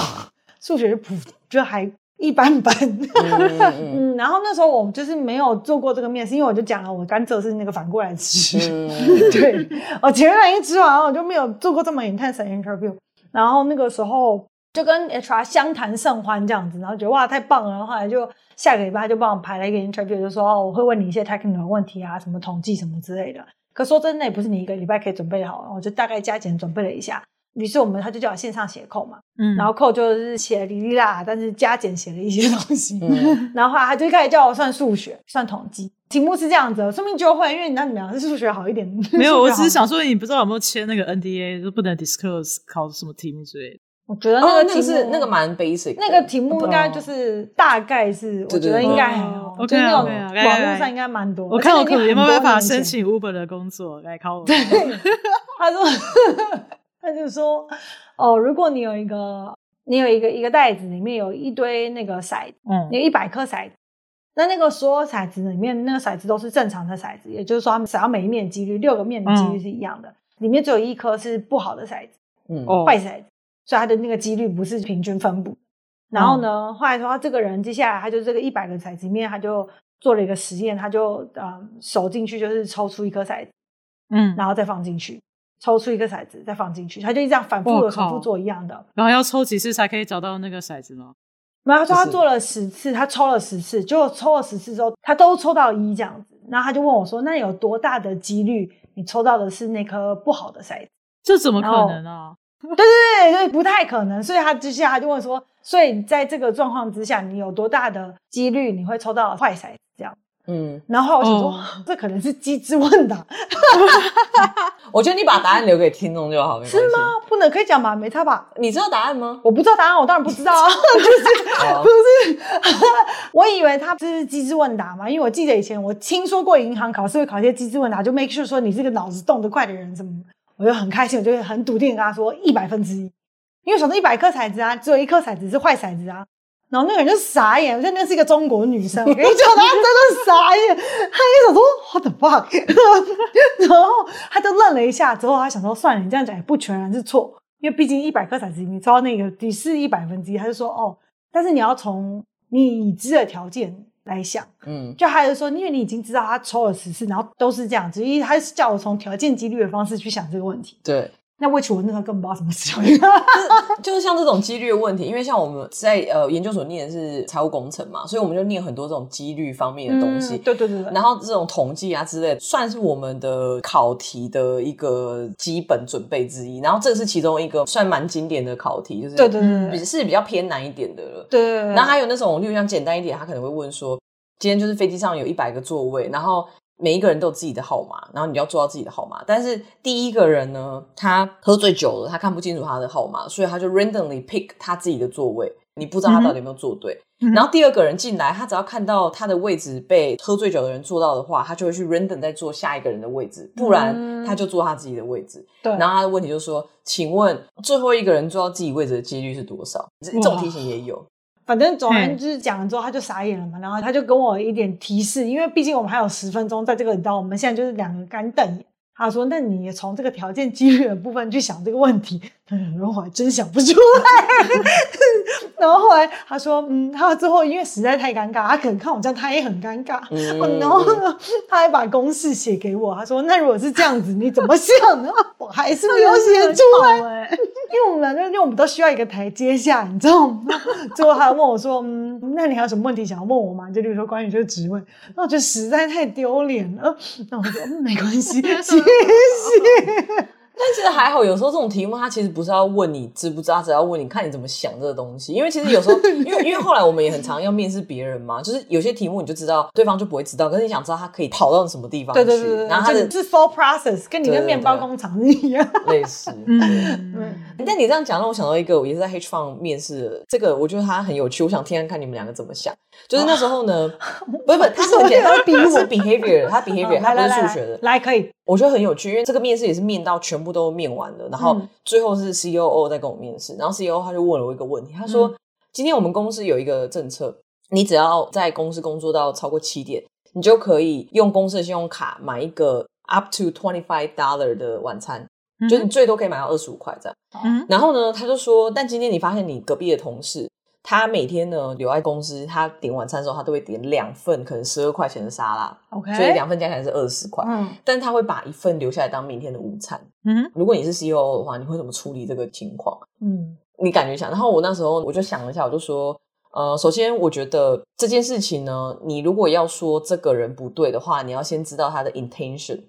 数学就普就还。一般般，嗯，然后那时候我就是没有做过这个面试，因为我就讲了，我甘蔗是那个反过来吃，嗯、对，我前面一吃完，我就没有做过这么 intense 的 interview，然后那个时候就跟 HR 相谈甚欢这样子，然后觉得哇太棒了，然后后来就下个礼拜就帮我排了一个 interview，就说哦我会问你一些 technical 问题啊，什么统计什么之类的，可说真的也不是你一个礼拜可以准备好，我就大概加减准备了一下。于是我们他就叫我线上写扣嘛，嗯，然后扣就是写哩哩啦，但是加减写了一些 东西，嗯，然后他就开始叫我算数学、算统计，题目是这样子，说明就会，因为你那你们俩是数学好一点。没有，我只是想说，你不知道有没有签那个 NDA，就不能 disclose 考什么题目之类的。我觉得那个题目、哦、是那个蛮 basic，那个题目应该就是大概是，我觉得应该还好，我觉得那种网络上应该蛮多。我看我可能有没有办法申请 Uber 的工作来考我。对，他说，他就说。哦，如果你有一个，你有一个一个袋子，里面有一堆那个骰子，嗯，有一百颗骰子，那那个所有骰子里面，那个骰子都是正常的骰子，也就是说，他们骰到每一面几率六个面的几率是一样的，嗯、里面只有一颗是不好的骰子，嗯，坏骰子，所以它的那个几率不是平均分布。然后呢，嗯、后来说他这个人接下来他就这个一百个骰子里面，他就做了一个实验，他就呃手进去就是抽出一颗骰子，嗯，然后再放进去。抽出一个骰子，再放进去，他就这样反复的重复做一样的。然后要抽几次才可以找到那个骰子呢？然后他说他做了十次，他抽了十次，结果抽了十次之后，他都抽到一这样子。然后他就问我说：“那有多大的几率你抽到的是那颗不好的骰子？”这怎么可能啊？对对对对，不太可能。所以他之下他就问说：“所以在这个状况之下，你有多大的几率你会抽到坏骰子？”这样。嗯，然后我想说，哦、这可能是机智问答。我觉得你把答案留给听众就好，没。是吗？不能可以讲吗？没差吧？你知道答案吗？我不知道答案，我当然不知道啊。就是、哦、不是？我以为他这是机智问答嘛，因为我记得以前我听说过银行考试会考一些机智问答，就 make sure 说你是个脑子动得快的人什么，我就很开心，我就很笃定的跟他说一百分之一，因为手中一百颗骰子啊，只有一颗骰子是坏骰子啊。然后那个人就傻眼，我觉得那是一个中国女生，我跟你讲，她真的傻眼，她一想说 What the fuck，然后她就愣了一下，之后她想说算了，你这样讲也不全然是错，因为毕竟一百颗骰子里面抽到那个底是一百分之一，她就说哦，但是你要从你已知的条件来想，嗯，就还是说，因为你已经知道他抽了十次，然后都是这样子，因为他是叫我从条件几率的方式去想这个问题，对。那为什么我那时候根本不知道什么事情？就是像这种几率的问题，因为像我们在呃研究所念的是财务工程嘛，所以我们就念很多这种几率方面的东西。对对对。然后这种统计啊之类，算是我们的考题的一个基本准备之一。然后这个是其中一个算蛮经典的考题，就是对对对，是比较偏难一点的。对对对。然后还有那种，例如像简单一点，他可能会问说，今天就是飞机上有一百个座位，然后。每一个人都有自己的号码，然后你要做到自己的号码。但是第一个人呢，他喝醉酒了，他看不清楚他的号码，所以他就 randomly pick 他自己的座位。你不知道他到底有没有坐对。嗯、然后第二个人进来，他只要看到他的位置被喝醉酒的人坐到的话，他就会去 random 再坐下一个人的位置，不然他就坐他自己的位置。对、嗯。然后他的问题就是说，请问最后一个人坐到自己位置的几率是多少？这种题型也有。反正总而言之讲了之后，他就傻眼了嘛，然后他就跟我一点提示，因为毕竟我们还有十分钟在这个，你知道我们现在就是两个干瞪眼。他说：“那你也从这个条件几率的部分去想这个问题。”然后我还真想不出来。然后后来他说：“嗯，他最后因为实在太尴尬，他可能看我这样，他也很尴尬。嗯、然后呢，他还把公式写给我。他说：‘那如果是这样子，你怎么想呢？’我还是没有写出来，因为我们因为我们都需要一个台阶下，你知道吗？最后他问我说：‘嗯，那你还有什么问题想要问我吗？’就比如说关于这个职位，那我觉得实在太丢脸了。那我说：‘嗯，没关系。’谢谢。但其实还好，有时候这种题目他其实不是要问你知不知道，只要问你看你怎么想这个东西。因为其实有时候，因为因为后来我们也很常要面试别人嘛，就是有些题目你就知道对方就不会知道，可是你想知道他可以跑到什么地方去。对对对对，然后他的是 full process，跟你跟面包工厂一样，类似。嗯，嗯。但你这样讲让我想到一个，我也是在 H Fund 面试的，这个我觉得他很有趣，我想听看看你们两个怎么想。就是那时候呢，不是不是，他是很简单，他是 behavior，他 behavior，他不是数学的。来，可以。我觉得很有趣，因为这个面试也是面到全部都面完了，然后最后是 COO 在跟我面试，然后 COO 他就问了我一个问题，他说：“嗯、今天我们公司有一个政策，你只要在公司工作到超过七点，你就可以用公司的信用卡买一个 up to twenty five dollar 的晚餐，嗯、就你最多可以买到二十五块这样。嗯、然后呢，他就说，但今天你发现你隔壁的同事。”他每天呢留在公司，他点晚餐的时候，他都会点两份，可能十二块钱的沙拉，OK，所以两份加起来是二十块。嗯，但他会把一份留下来当明天的午餐。嗯，如果你是 CEO 的话，你会怎么处理这个情况？嗯，你感觉想？然后我那时候我就想了一下，我就说，呃，首先我觉得这件事情呢，你如果要说这个人不对的话，你要先知道他的 intention。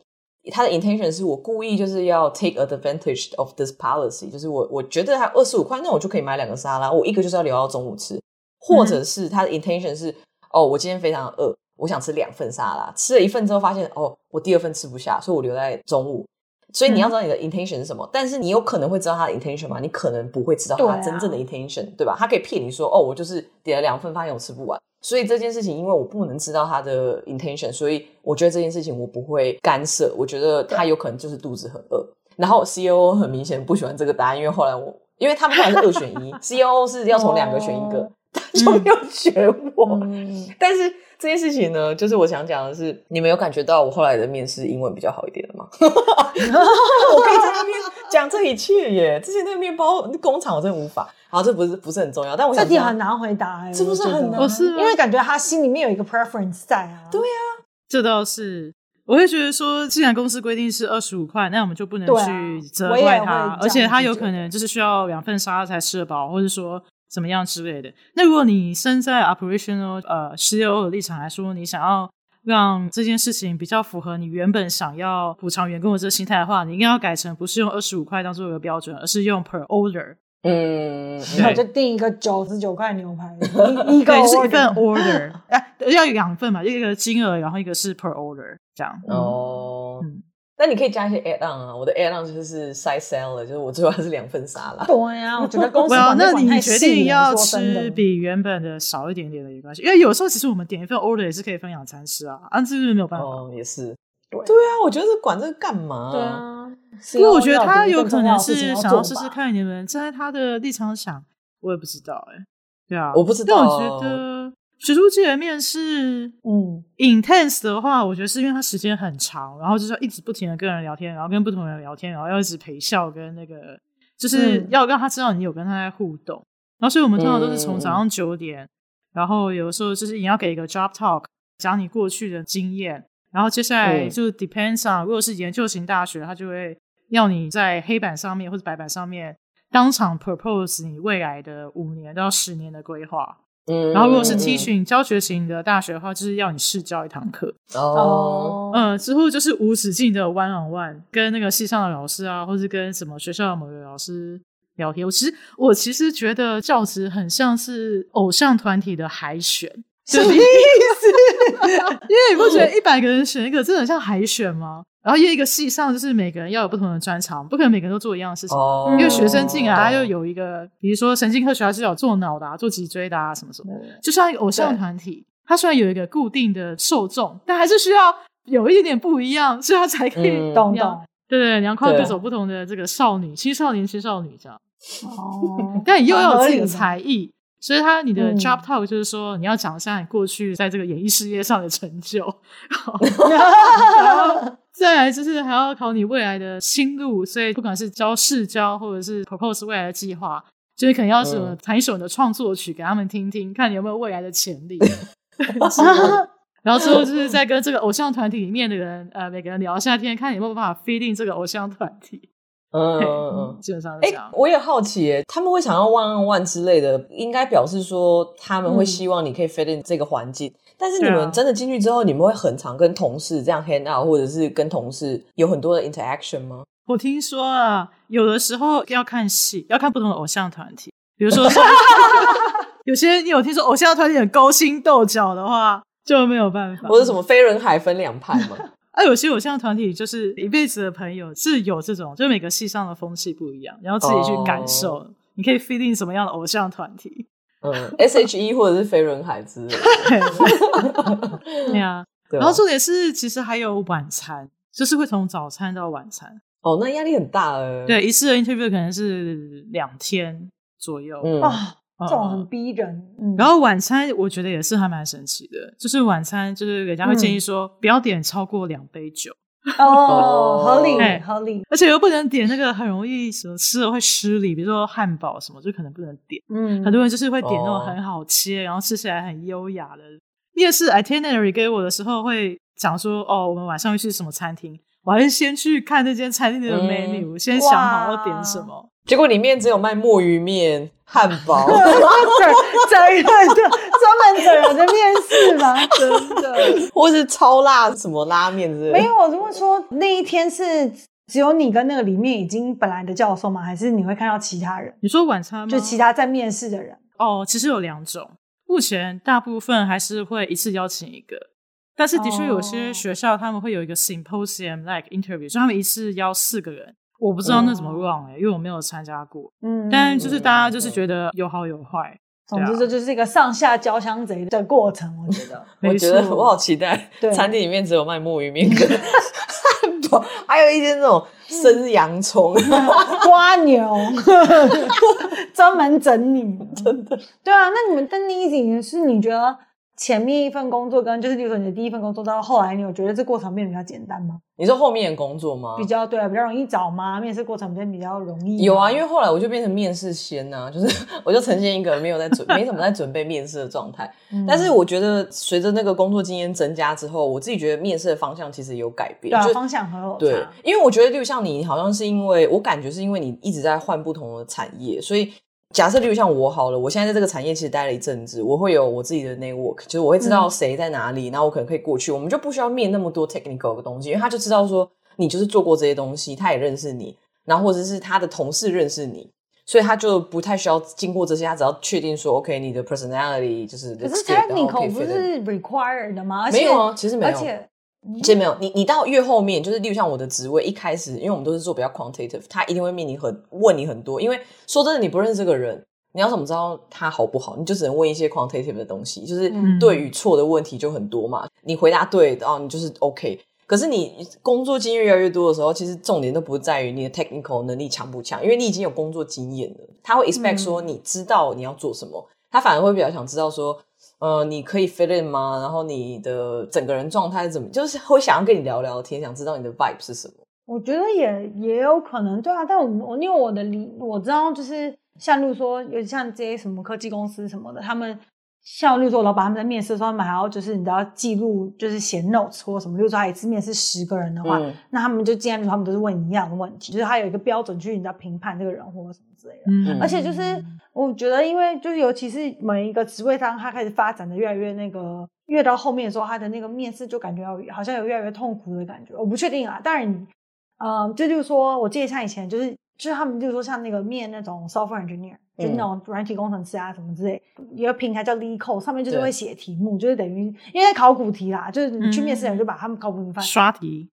他的 intention 是我故意就是要 take advantage of this policy，就是我我觉得他二十五块，那我就可以买两个沙拉，我一个就是要留到中午吃，或者是他的 intention 是哦，我今天非常饿，我想吃两份沙拉，吃了一份之后发现哦，我第二份吃不下，所以我留在中午。所以你要知道你的 intention 是什么，但是你有可能会知道他的 intention 吗？你可能不会知道他真正的 intention，对啊，对吧？他可以骗你说哦，我就是点了两份，发现我吃不完。所以这件事情，因为我不能知道他的 intention，所以我觉得这件事情我不会干涉。我觉得他有可能就是肚子很饿。然后 COO 很明显不喜欢这个答案，因为后来我，因为他们后来是二选一，COO 是要从两个选一个，他就没有学我。嗯、但是这件事情呢，就是我想讲的是，你们有感觉到我后来的面试英文比较好一点了吗？我可以在那边讲这一切耶！之前那个面包工厂我真的无法。好，这不是不是很重要，但我想这题很难回答哎、欸，是不是很难？是因为感觉他心里面有一个 preference 在啊。对啊，这倒是，我会觉得说，既然公司规定是二十五块，那我们就不能去责怪他，啊、而且他有可能就是需要两份沙拉才吃得饱，或者说怎么样之类的。那如果你身在 operational 呃 CEO 的立场来说，你想要让这件事情比较符合你原本想要补偿员工的这个心态的话，你应该要改成不是用二十五块当做一个标准，而是用 per order。嗯，然后就订一个九十九块牛排，一一个是一份 order，哎，要有两份嘛，一个金额，然后一个是 per order 这样。哦，嗯，那你可以加一些 add on 啊，我的 add on 就是 side salad，就是我最后还是两份沙拉。对呀，我觉得公司 那你决定要吃比原本的少一点点的没关系，因为有时候其实我们点一份 order 也是可以分两餐吃啊，啊，这是没有办法。哦，也是。对啊，我觉得管这个干嘛？对啊，因为我觉得他有可能是想要试试看你们站在他的立场想，我也不知道哎。对啊，我不知道。但我觉得学术界的面试，嗯，intense 的话，我觉得是因为它时间很长，然后就是要一直不停的跟人聊天，然后跟不同人聊天，然后要一直陪笑，跟那个就是要让他知道你有跟他在互动。然后所以我们通常都是从早上九点，然后有的时候就是你要给一个 job talk，讲你过去的经验。然后接下来就 depends on，如果是研究型大学，他就会要你在黑板上面或者白板上面当场 propose 你未来的五年到十年的规划。嗯，然后如果是 teaching 教学型的大学的话，就是要你试教一堂课。哦，嗯，之后就是无止境的 one on one，跟那个系上的老师啊，或是跟什么学校的某个老师聊天。我其实我其实觉得教职很像是偶像团体的海选。什么意思？因为你不觉得一百个人选一个，真的很像海选吗？然后一个系上就是每个人要有不同的专长，不可能每个人都做一样的事情。Oh, 因为学生进来，他又有一个，比如说神经科学，他是要做脑的、啊，做脊椎的啊，什么什么。就像一个偶像团体，他虽然有一个固定的受众，但还是需要有一点点不一样，所以他才可以懂懂。对对，你要跨各走不同的这个少女、青少年、青少女这样。哦，但你又要有自己的才艺。所以他你的 job talk 就是说，你要讲一下你过去在这个演艺事业上的成就，然后再来就是还要考你未来的心路。所以不管是教试教或者是 propose 未来的计划，就是可能要什么弹一首你的创作曲给他们听听，看你有没有未来的潜力。然后之后就是在跟这个偶像团体里面的人，呃，每个人聊一下天，看你有没有办法 fit in 这个偶像团体。嗯嗯嗯，基本上是这样。哎，我也好奇，耶，他们会想要 on one 之类的，应该表示说他们会希望你可以 fit in 这个环境。嗯、但是你们真的进去之后，你们会很常跟同事这样 hang out，或者是跟同事有很多的 interaction 吗？我听说啊，有的时候要看戏，要看不同的偶像团体，比如说 有些你有听说偶像团体很勾心斗角的话，就没有办法。或者什么飞轮海分两派嘛？啊，有些偶像团体就是一辈子的朋友，是有这种，就是每个系上的风气不一样，然后自己去感受。Oh. 你可以 fit in 什么样的偶像团体？嗯，S.H.E 或者是飞轮海之类的。对啊，然后重点是，其实还有晚餐，就是会从早餐到晚餐。哦，那压力很大哎。对，一次的 interview 可能是两天左右。嗯、啊，这种很逼人。嗯、然后晚餐我觉得也是还蛮神奇的，就是晚餐就是人家会建议说不要点超过两杯酒。哦，合理，合理。而且又不能点那个很容易什么吃了会失礼，比如说汉堡什么，就可能不能点。嗯，很多人就是会点那种很好切，然后吃起来很优雅的。面试 itinerary 给我的时候会讲说，哦，我们晚上会去什么餐厅，我还是先去看那间餐厅的 menu，先想好要点什么。结果里面只有卖墨鱼面、汉堡，整人的专门整人的面试吗？真的，或是超辣什么拉面之类的？没有，我如果说那一天是只有你跟那个里面已经本来的教授吗？还是你会看到其他人？你说晚餐吗？就其他在面试的人？哦，其实有两种，目前大部分还是会一次邀请一个，但是的确有些学校他们会有一个 symposium like interview，所以他们一次邀四个人。我不知道那怎么 run 哎、欸，嗯、因为我没有参加过。嗯，但就是大家就是觉得有好有坏。嗯、总之这就是一个上下交相贼的过程，我觉得。我觉得我好期待，对餐厅里面只有卖墨鱼面跟汉堡，还有一些那种生洋葱、瓜牛，专门整你，真的。对啊，那你们登第一景是你觉得？前面一份工作跟就是，比如说你的第一份工作到后来，你有觉得这过程变得比较简单吗？你说后面的工作吗？比较对啊，比较容易找吗？面试过程变比较容易？有啊，因为后来我就变成面试先呐、啊，就是 我就呈现一个没有在准，没怎么在准备面试的状态。嗯、但是我觉得随着那个工作经验增加之后，我自己觉得面试的方向其实有改变，对、啊，方向很有差。对，因为我觉得就像你，好像是因为我感觉是因为你一直在换不同的产业，所以。假设，例如像我好了，我现在在这个产业其实待了一阵子，我会有我自己的 network，就是我会知道谁在哪里，嗯、然后我可能可以过去，我们就不需要面那么多 technical 的东西，因为他就知道说你就是做过这些东西，他也认识你，然后或者是他的同事认识你，所以他就不太需要经过这些，他只要确定说 OK，你的 personality 就是。可是 technical 不是 required 的吗？没有啊，其实没有。而且其实没有，你你到越后面，就是例如像我的职位，一开始因为我们都是做比较 quantitative，他一定会面临很问你很多，因为说真的，你不认识这个人。你要怎么知道他好不好？你就只能问一些 quantitative 的东西，就是对与错的问题就很多嘛。嗯、你回答对，哦，你就是 OK。可是你工作经验越来越多的时候，其实重点都不在于你的 technical 能力强不强，因为你已经有工作经验了。他会 expect 说你知道你要做什么，嗯、他反而会比较想知道说，呃，你可以 fit in 吗？然后你的整个人状态怎么？就是会想要跟你聊聊天，想知道你的 vibe 是什么。我觉得也也有可能，对啊。但我我因为我的理我知道就是。像例如说，有像这些什么科技公司什么的，他们像例如说，老板他们在面试的时候，他们还要就是你知道记录，就是写 notes 或什么。例如说，他一次面试十个人的话，嗯、那他们就尽量他们都是问一样的问题，就是他有一个标准去你知道评判这个人或者什么之类的。嗯、而且就是我觉得，因为就是尤其是每一个职位当他开始发展的越来越那个，越到后面的时候，他的那个面试就感觉要好像有越来越痛苦的感觉。我不确定啊，当然，嗯、呃，这就，就是说我记得像以前就是。就是他们，就是说像那个面那种 software engineer，、嗯、就是那种软体工程师啊什么之类，一个平台叫 LeetCode，上面就是会写题目，就是等于因为在考古题啦，就是你去面试人就把他们考古题翻刷题，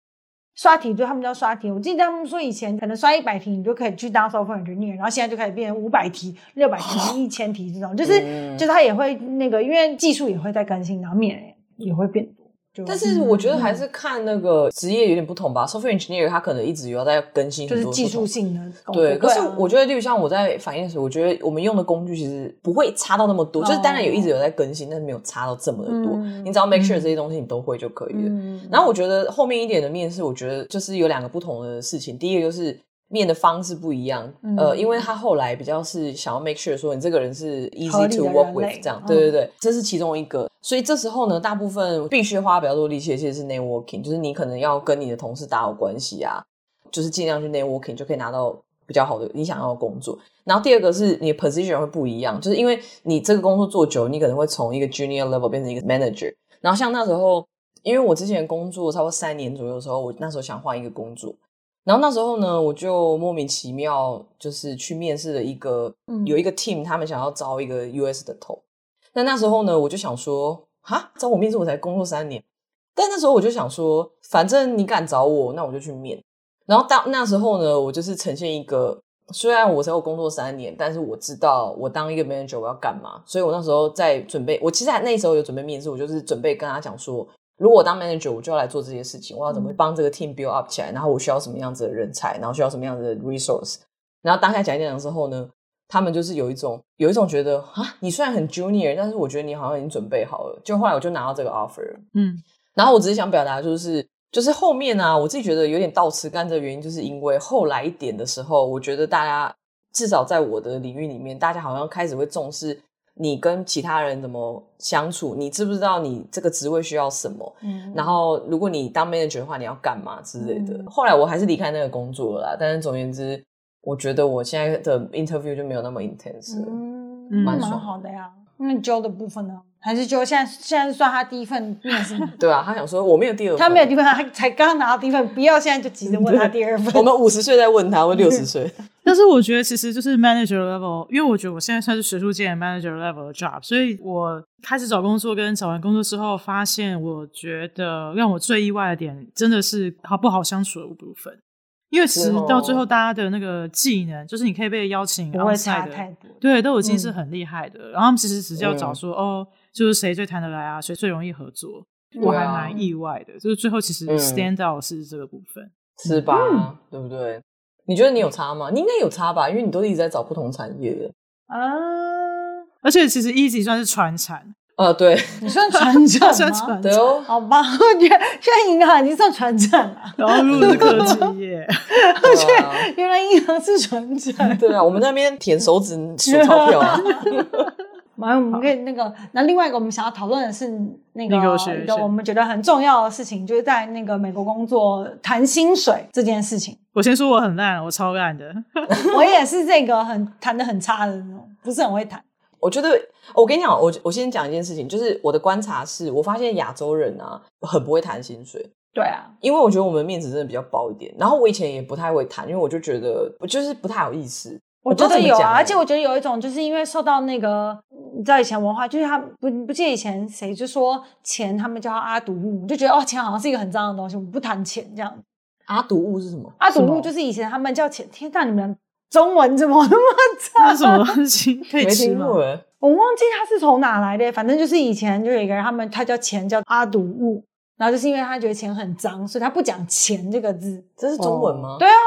刷题就他们叫刷题。我记得他们说以前可能刷一百题你就可以去当 software engineer，然后现在就开始变成五百题、六百题、一千题这种，就是、嗯、就是他也会那个，因为技术也会在更新，然后面也会变多。但是我觉得还是看那个职业有点不同吧。嗯、Software engineer 他可能一直有在更新技术性的。对，可是我觉得，例如像我在反应的时候，我觉得我们用的工具其实不会差到那么多。哦、就是当然有一直有在更新，但是没有差到这么的多。嗯、你只要 make sure 这些东西你都会就可以了。嗯、然后我觉得后面一点的面试，我觉得就是有两个不同的事情。第一个就是。面的方式不一样，嗯、呃，因为他后来比较是想要 make sure 说你这个人是 easy to work with 这样，对对对，嗯、这是其中一个。所以这时候呢，大部分必须花比较多力气的其实是 networking，就是你可能要跟你的同事打好关系啊，就是尽量去 networking 就可以拿到比较好的你想要的工作。然后第二个是你的 position 会不一样，就是因为你这个工作做久，你可能会从一个 junior level 变成一个 manager。然后像那时候，因为我之前工作差不多三年左右的时候，我那时候想换一个工作。然后那时候呢，我就莫名其妙就是去面试了一个，嗯、有一个 team，他们想要招一个 US 的头。那那时候呢，我就想说，哈，找我面试我才工作三年。但那时候我就想说，反正你敢找我，那我就去面。然后到那时候呢，我就是呈现一个，虽然我才有工作三年，但是我知道我当一个 manager 我要干嘛。所以我那时候在准备，我其实那时候有准备面试，我就是准备跟他讲说。如果我当 manager，我就要来做这些事情。我要怎么帮这个 team build up 起来？然后我需要什么样子的人才？然后需要什么样子的 resource？然后当下讲一讲的时候呢，他们就是有一种有一种觉得啊，你虽然很 junior，但是我觉得你好像已经准备好了。就后来我就拿到这个 offer，嗯，然后我只是想表达就是就是后面啊，我自己觉得有点倒吃甘蔗的原因，就是因为后来一点的时候，我觉得大家至少在我的领域里面，大家好像开始会重视。你跟其他人怎么相处？你知不知道你这个职位需要什么？嗯，然后如果你当 manager 的话，你要干嘛之类的。嗯、后来我还是离开那个工作了啦。但是总而言之，我觉得我现在的 interview 就没有那么 intense 了，嗯，蛮好的呀。那 Joe 的部分呢？还是 Joe 现在现在是算他第一份面试吗？对啊，他想说我没有第二份，他没有第一份，他才刚刚拿到第一份，不要现在就急着问他第二份。我们五十岁再问他，问六十岁。但是我觉得其实就是 manager level，因为我觉得我现在算是学术界 manager level 的 job，所以我开始找工作跟找完工作之后，发现我觉得让我最意外的点，真的是好不好相处的部分。因为其实到最后，大家的那个技能，就是你可以被邀请，不会差太多，对，都已经是很厉害的。然后他们其实只是要找说，哦，就是谁最谈得来啊，谁最容易合作。我还蛮意外的，就是最后其实 stand out 是这个部分，是吧？对不对？你觉得你有差吗？你应该有差吧，因为你都一直在找不同产业的啊。而且其实 Easy 算是传产。呃，对，你算传产 吗？对哦，好吧，我觉得现在银行已经算传产了，然后入是科技业，而且原来银行是传产。对啊，我们那边舔手指数钞票啊。完，我们可以那个，那另外一个我们想要讨论的是那个一个我们觉得很重要的事情，就是在那个美国工作谈薪水这件事情。我先说我很烂，我超烂的，我也是这个很谈的很差的那种，不是很会谈。我觉得，我跟你讲，我我先讲一件事情，就是我的观察是，我发现亚洲人啊，很不会谈薪水。对啊，因为我觉得我们面子真的比较薄一点。然后我以前也不太会谈，因为我就觉得我就是不太好意思。我觉得有啊，而且我觉得有一种，就是因为受到那个你知道以前文化，就是他不不记得以前谁就说钱，他们叫阿毒物，就觉得哦，钱好像是一个很脏的东西，我们不谈钱这样。阿毒物是什么？阿毒物就是以前他们叫钱。天哪，你们中文怎么那么差？什么东西 可以吃吗？我忘记他是从哪来的，反正就是以前就有一个人，他们他叫钱叫阿毒物，然后就是因为他觉得钱很脏，所以他不讲钱这个字。这是中文吗？对啊。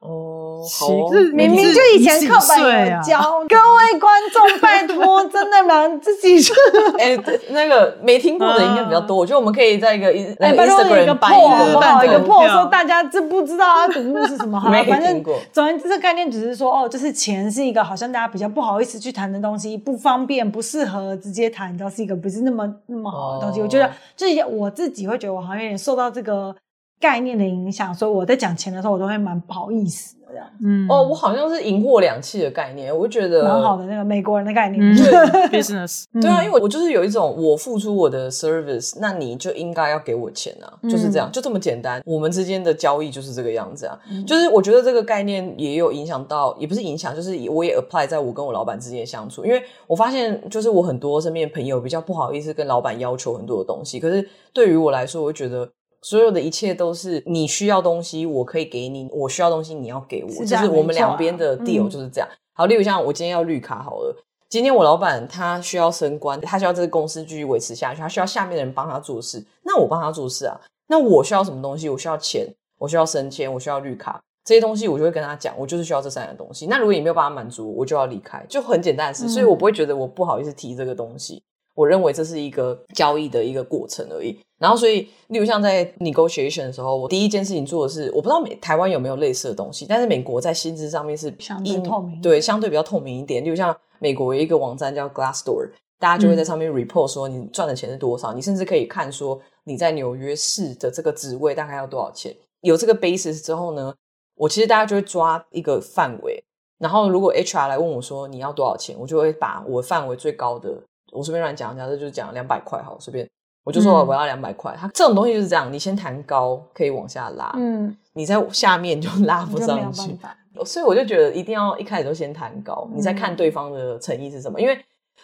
哦，好，明明就以前课本有教，各位观众拜托，真的吗？自己说。哎，那个没听过的应该比较多，我觉得我们可以在一个 Instagram 一个 po 好不好？一个 po 说大家知不知道阿堵物是什么？没听过。总之，这概念只是说，哦，就是钱是一个好像大家比较不好意思去谈的东西，不方便，不适合直接谈，到是一个不是那么那么好的东西。我觉得，就是我自己会觉得，我好像有点受到这个。概念的影响，所以我在讲钱的时候，我都会蛮不好意思的这样。嗯，哦，我好像是赢货两訖的概念，我就觉得蛮好的那个美国人的概念。对，business。对啊，因为我就是有一种，我付出我的 service，那你就应该要给我钱啊，就是这样，就这么简单。我们之间的交易就是这个样子啊。就是我觉得这个概念也有影响到，也不是影响，就是我也 apply 在我跟我老板之间的相处，因为我发现，就是我很多身边的朋友比较不好意思跟老板要求很多的东西，可是对于我来说，我会觉得。所有的一切都是你需要东西，我可以给你；我需要东西，你要给我。是就是我们两边的 deal 就是这样。嗯、好，例如像我今天要绿卡好了，今天我老板他需要升官，他需要这个公司继续维持下去，他需要下面的人帮他做事，那我帮他做事啊。那我需要什么东西？我需要钱，我需要升迁，我需要绿卡，这些东西我就会跟他讲，我就是需要这三样东西。那如果你没有办法满足，我就要离开，就很简单的事。嗯、所以我不会觉得我不好意思提这个东西。我认为这是一个交易的一个过程而已。然后，所以，例如像在 negotiation 的时候，我第一件事情做的是，我不知道美台湾有没有类似的东西，但是美国在薪资上面是相对透明，对，相对比较透明一点。例如像美国有一个网站叫 Glassdoor，大家就会在上面 report 说你赚的钱是多少，嗯、你甚至可以看说你在纽约市的这个职位大概要多少钱。有这个 basis 之后呢，我其实大家就会抓一个范围，然后如果 HR 来问我说你要多少钱，我就会把我范围最高的。我随便乱讲，假设就是讲两百块好，随便，我就说我要两百块。它这种东西就是这样，你先谈高，可以往下拉。嗯，你在下面就 拉不上去。所以我就觉得一定要一开始都先谈高，你再看对方的诚意是什么。因为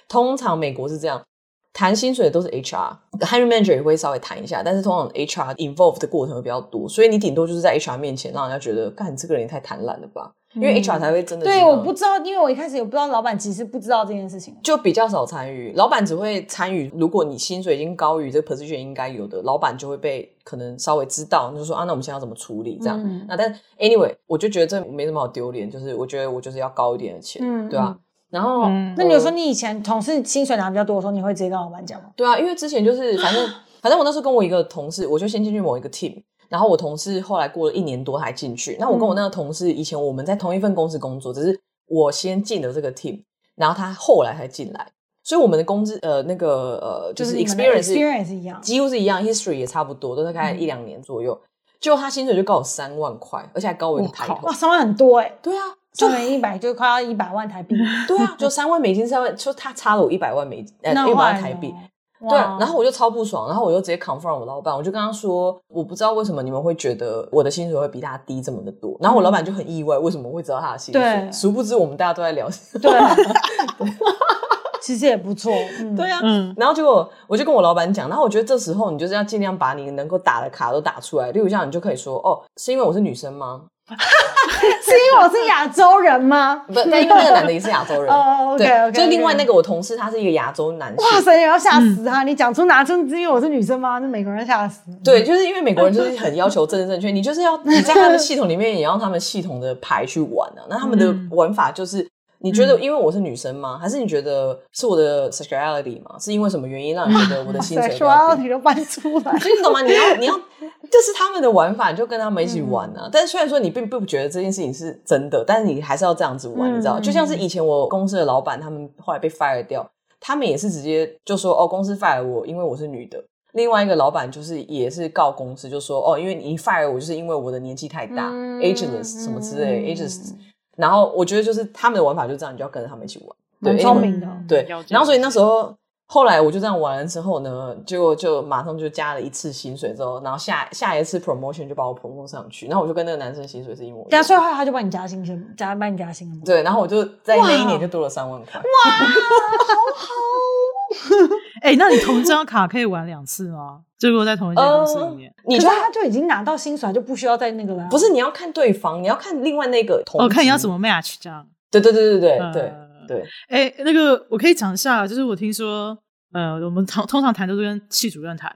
通常美国是这样，谈薪水的都是 HR，hiring manager 也会稍微谈一下，但是通常 HR involved 的过程会比较多，所以你顶多就是在 HR 面前让人家觉得，干你这个人也太贪婪了吧。因为 HR 才会真的对，我不知道，因为我一开始也不知道老板其实不知道这件事情，就比较少参与。老板只会参与，如果你薪水已经高于这个 position 应该有的，老板就会被可能稍微知道，就说啊，那我们现在要怎么处理这样？嗯、那但 anyway，我就觉得这没什么好丢脸，就是我觉得我就是要高一点的钱，嗯、对吧、啊？然后，嗯、那你有说你以前同事薪水拿比较多的时候，你会直接跟老板讲吗？对啊，因为之前就是反正 反正我那时候跟我一个同事，我就先进去某一个 team。然后我同事后来过了一年多才进去。那我跟我那个同事以前我们在同一份公司工作，只是我先进了这个 team，然后他后来才进来，所以我们的工资呃那个呃就是 experience experience 一样，几乎是一样，history 也差不多，都大概一两年左右。就他薪水就高我三万块，而且还高我一个抬头。哇，三万很多哎。对啊，三万一百就快要一百万台币。对啊，就三万美金，三万就他差了我一百万美呃一百万台币。对，然后我就超不爽，然后我就直接 confront 我老板，我就跟他说，我不知道为什么你们会觉得我的薪水会比他低这么的多。然后我老板就很意外，为什么会知道他的薪水？对，殊不知我们大家都在聊。对，其实也不错。对啊，嗯。然后结果我就跟我老板讲，然后我觉得这时候你就是要尽量把你能够打的卡都打出来。例如像你就可以说，哦，是因为我是女生吗？是因为我是亚洲人吗？不，但因为那个男的也是亚洲人。哦，OK OK。就另外那个我同事，他是一个亚洲男性。哇塞，也要吓死他！你讲出拿出是因为我是女生吗？那美国人吓死。对，就是因为美国人就是很要求政治正确，你就是要你在他们系统里面也要他们系统的牌去玩啊。那他们的玩法就是。你觉得因为我是女生吗？还是你觉得是我的 sexuality 吗？是因为什么原因让你觉 得我的薪水？sexuality 都搬出来，所 以你懂吗？你要 你要，这是他们的玩法，你就跟他们一起玩啊。但是虽然说你并不觉得这件事情是真的，但是你还是要这样子玩，你知道？就像是以前我公司的老板，他们后来被 fire 掉，他们也是直接就说哦，公司 fire 我，因为我是女的。另外一个老板就是也是告公司，就说哦，因为你 fire 我，就是因为我的年纪太大，ageless 什么之类，ageless。然后我觉得就是他们的玩法就这样，你就要跟着他们一起玩，蛮聪明的。对，然后所以那时候后来我就这样玩了之后呢，就就马上就加了一次薪水之后，然后下下一次 promotion 就把我 promote 上去，然后我就跟那个男生薪水是一模一样。加税后他就帮你加薪先，加帮你加薪了。对，然后我就在那一年就多了三万块。哇，好好。哎、欸，那你同张卡可以玩两次吗？就如果在同一间公司里面，呃、你说他就已经拿到薪水，就不需要再那个了。不是，你要看对方，你要看另外那个同。哦，看你要怎么 match 这样。对对对对对、呃、对对。哎、欸，那个我可以讲一下，就是我听说，呃，我们通通常谈都是跟系主任谈，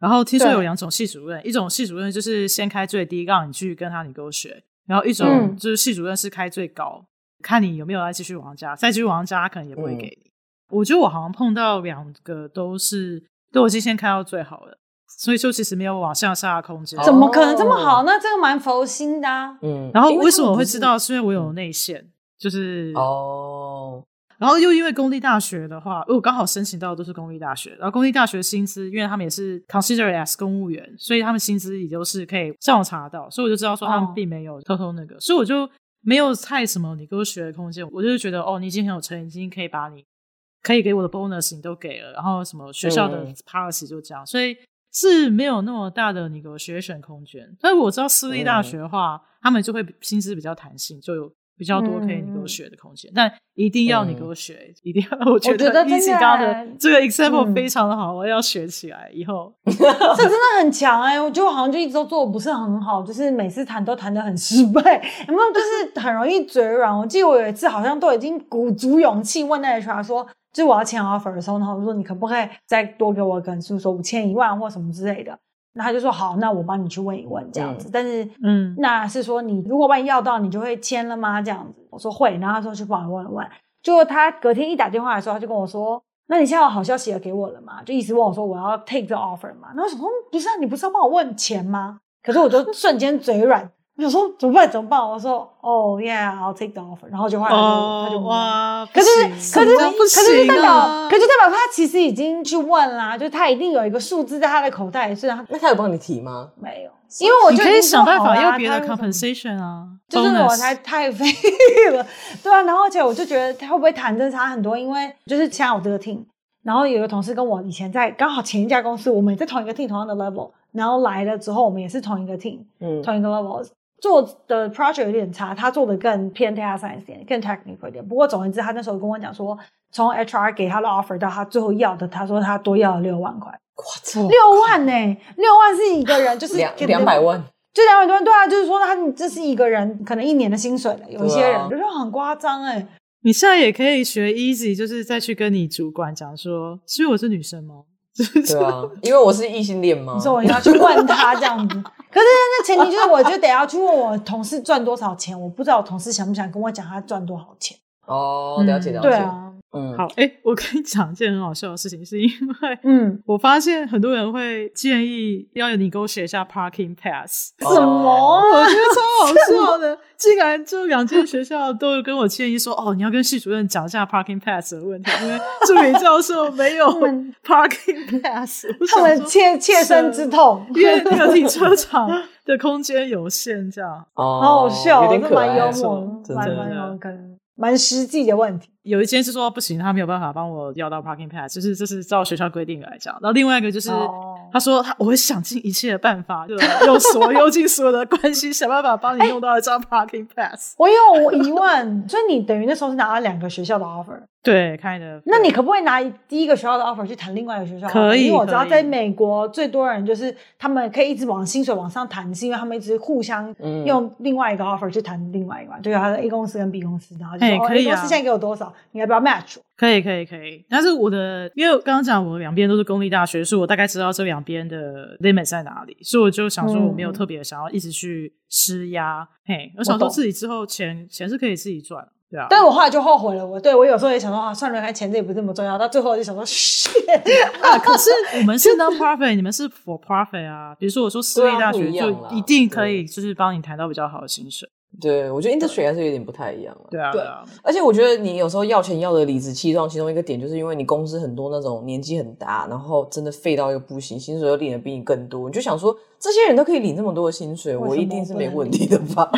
然后听说有两种系主任，一种系主任就是先开最低，让你去跟他 negotiate，然后一种就是系主任是开最高，嗯、看你有没有再继续往加，再继续往加，他可能也不会给你。嗯我觉得我好像碰到两个都是都已经先开到最好了，所以说其实没有往向下的空间。怎么可能这么好？那这个蛮佛心的啊。嗯。然后为什么我会知道？是因为我有内线，就是哦。然后又因为公立大学的话，我刚好申请到的都是公立大学，然后公立大学薪资，因为他们也是 consider as 公务员，所以他们薪资也都是可以上网查到，所以我就知道说他们并没有偷偷那个，哦、所以我就没有太什么你给我学的空间，我就是觉得哦，你已经很有诚意，已经可以把你。可以给我的 bonus 你都给了，然后什么学校的 policy 就这样，嗯、所以是没有那么大的你给我学选空间。但是我知道私立大学的话，嗯、他们就会薪资比较弹性，就有比较多可以你给我学的空间。嗯、但一定要你给我学，嗯、一定要我觉得一起刚的这个 example 非常的好，嗯、我要学起来以后。这真的很强哎、欸，我觉得我好像就一直都做的不是很好，就是每次谈都谈的很失败，有没有？就是很容易嘴软。我记得我有一次好像都已经鼓足勇气问那 HR 说。就是我要签 offer 的时候，然后我说你可不可以再多给我，可能是说五千一万或什么之类的。那他就说好，那我帮你去问一问这样子。嗯、但是，嗯，那是说你如果万一要到，你就会签了吗？这样子，我说会。然后他说去帮我问一问。就他隔天一打电话的时候，他就跟我说：“那你现在有好消息要给我了吗？”就一直问我说我要 take the offer 嘛。然后我说不是啊，你不是要帮我问钱吗？可是我就瞬间嘴软。我想说怎么办？怎么办？我说哦、oh,，Yeah，I'll take the offer。然后就后来就、oh, 他就哇，可是可是可是就代表，可是代表他其实已经去问啦，就他一定有一个数字在他的口袋，是他那他有帮你提吗？没有，因为我就可以想办法要别的 compensation 啊，就是我才太废了，对啊。然后而且我就觉得他会不会谈真差很多，因为就是像我这个 team。然后有一个同事跟我以前在刚好前一家公司，我们也在同一个 team 同样的 level，然后来了之后，我们也是同一个 team，嗯，同一个 level 做的 project 有点差，他做的更偏 data science 点，更 technical 一点。不过总而言之，他那时候跟我讲说，从 HR 给他的 offer 到他最后要的，他说他多要了六万块。六万呢、欸？六万是一个人就是两两百万，就两百多万，对啊，就是说他这是一个人可能一年的薪水了。有一些人、啊、就是很夸张哎。你现在也可以学 easy，就是再去跟你主管讲说，是因为我是女生吗？对啊，因为我是异性恋嘛？所以我要去问他这样子。可是那前提就是，我就得要去问我同事赚多少钱。我不知道我同事想不想跟我讲他赚多少钱。哦，了解了解。对啊。嗯，好，哎、欸，我跟你讲一件很好笑的事情，是因为，嗯，我发现很多人会建议要你给我写一下 parking pass，什么？我觉得超好笑的，竟然就两间学校都有跟我建议说，哦，你要跟系主任讲一下 parking pass 的问题，因为助理教授没有 parking pass，他们切切身之痛，因为那个停车场的空间有限，这样，哦，好好笑，有点可爱，蛮幽默，蛮蛮有梗。蛮实际的问题，有一间是说不行，他没有办法帮我要到 parking pass，就是这是照学校规定来讲。然后另外一个就是、oh. 他说他我会想尽一切的办法，就 用所用尽所有的关系想办法帮你弄到一张 parking pass。我有疑问，所以你等于那时候是拿了两个学校的 offer。对，开的。那你可不可以拿第一个学校的 offer 去谈另外一个学校？可以，因为我知道在美国最多人就是他们可以一直往薪水往上谈，是因为他们一直互相用另外一个 offer 去谈另外一个，嗯、就是他的 A 公司跟 B 公司，然后就说、欸可以啊、A 公司现在给我多少，你要不要 match？可以，可以，可以。但是我的，因为我刚刚讲我两边都是公立大学，所以我大概知道这两边的 limit 在哪里，所以我就想说我没有特别想要一直去施压。嗯、嘿，我想说自己之后钱钱是可以自己赚。对啊，但是我后来就后悔了。我对我有时候也想说啊，算了，看钱这也不是这么重要。到最后我就想说，啊，可是 我们是 non-profit，你们是 for profit 啊。比如说我说私立大学就一定可以，就是帮你谈到比较好的薪水。对，我觉得 industry 还是有点不太一样了。对啊，对啊。而且我觉得你有时候要钱要的理直气壮，其中一个点就是因为你公司很多那种年纪很大，然后真的废到一个不行，薪水又领的比你更多，你就想说这些人都可以领这么多的薪水，我一定是没问题的吧？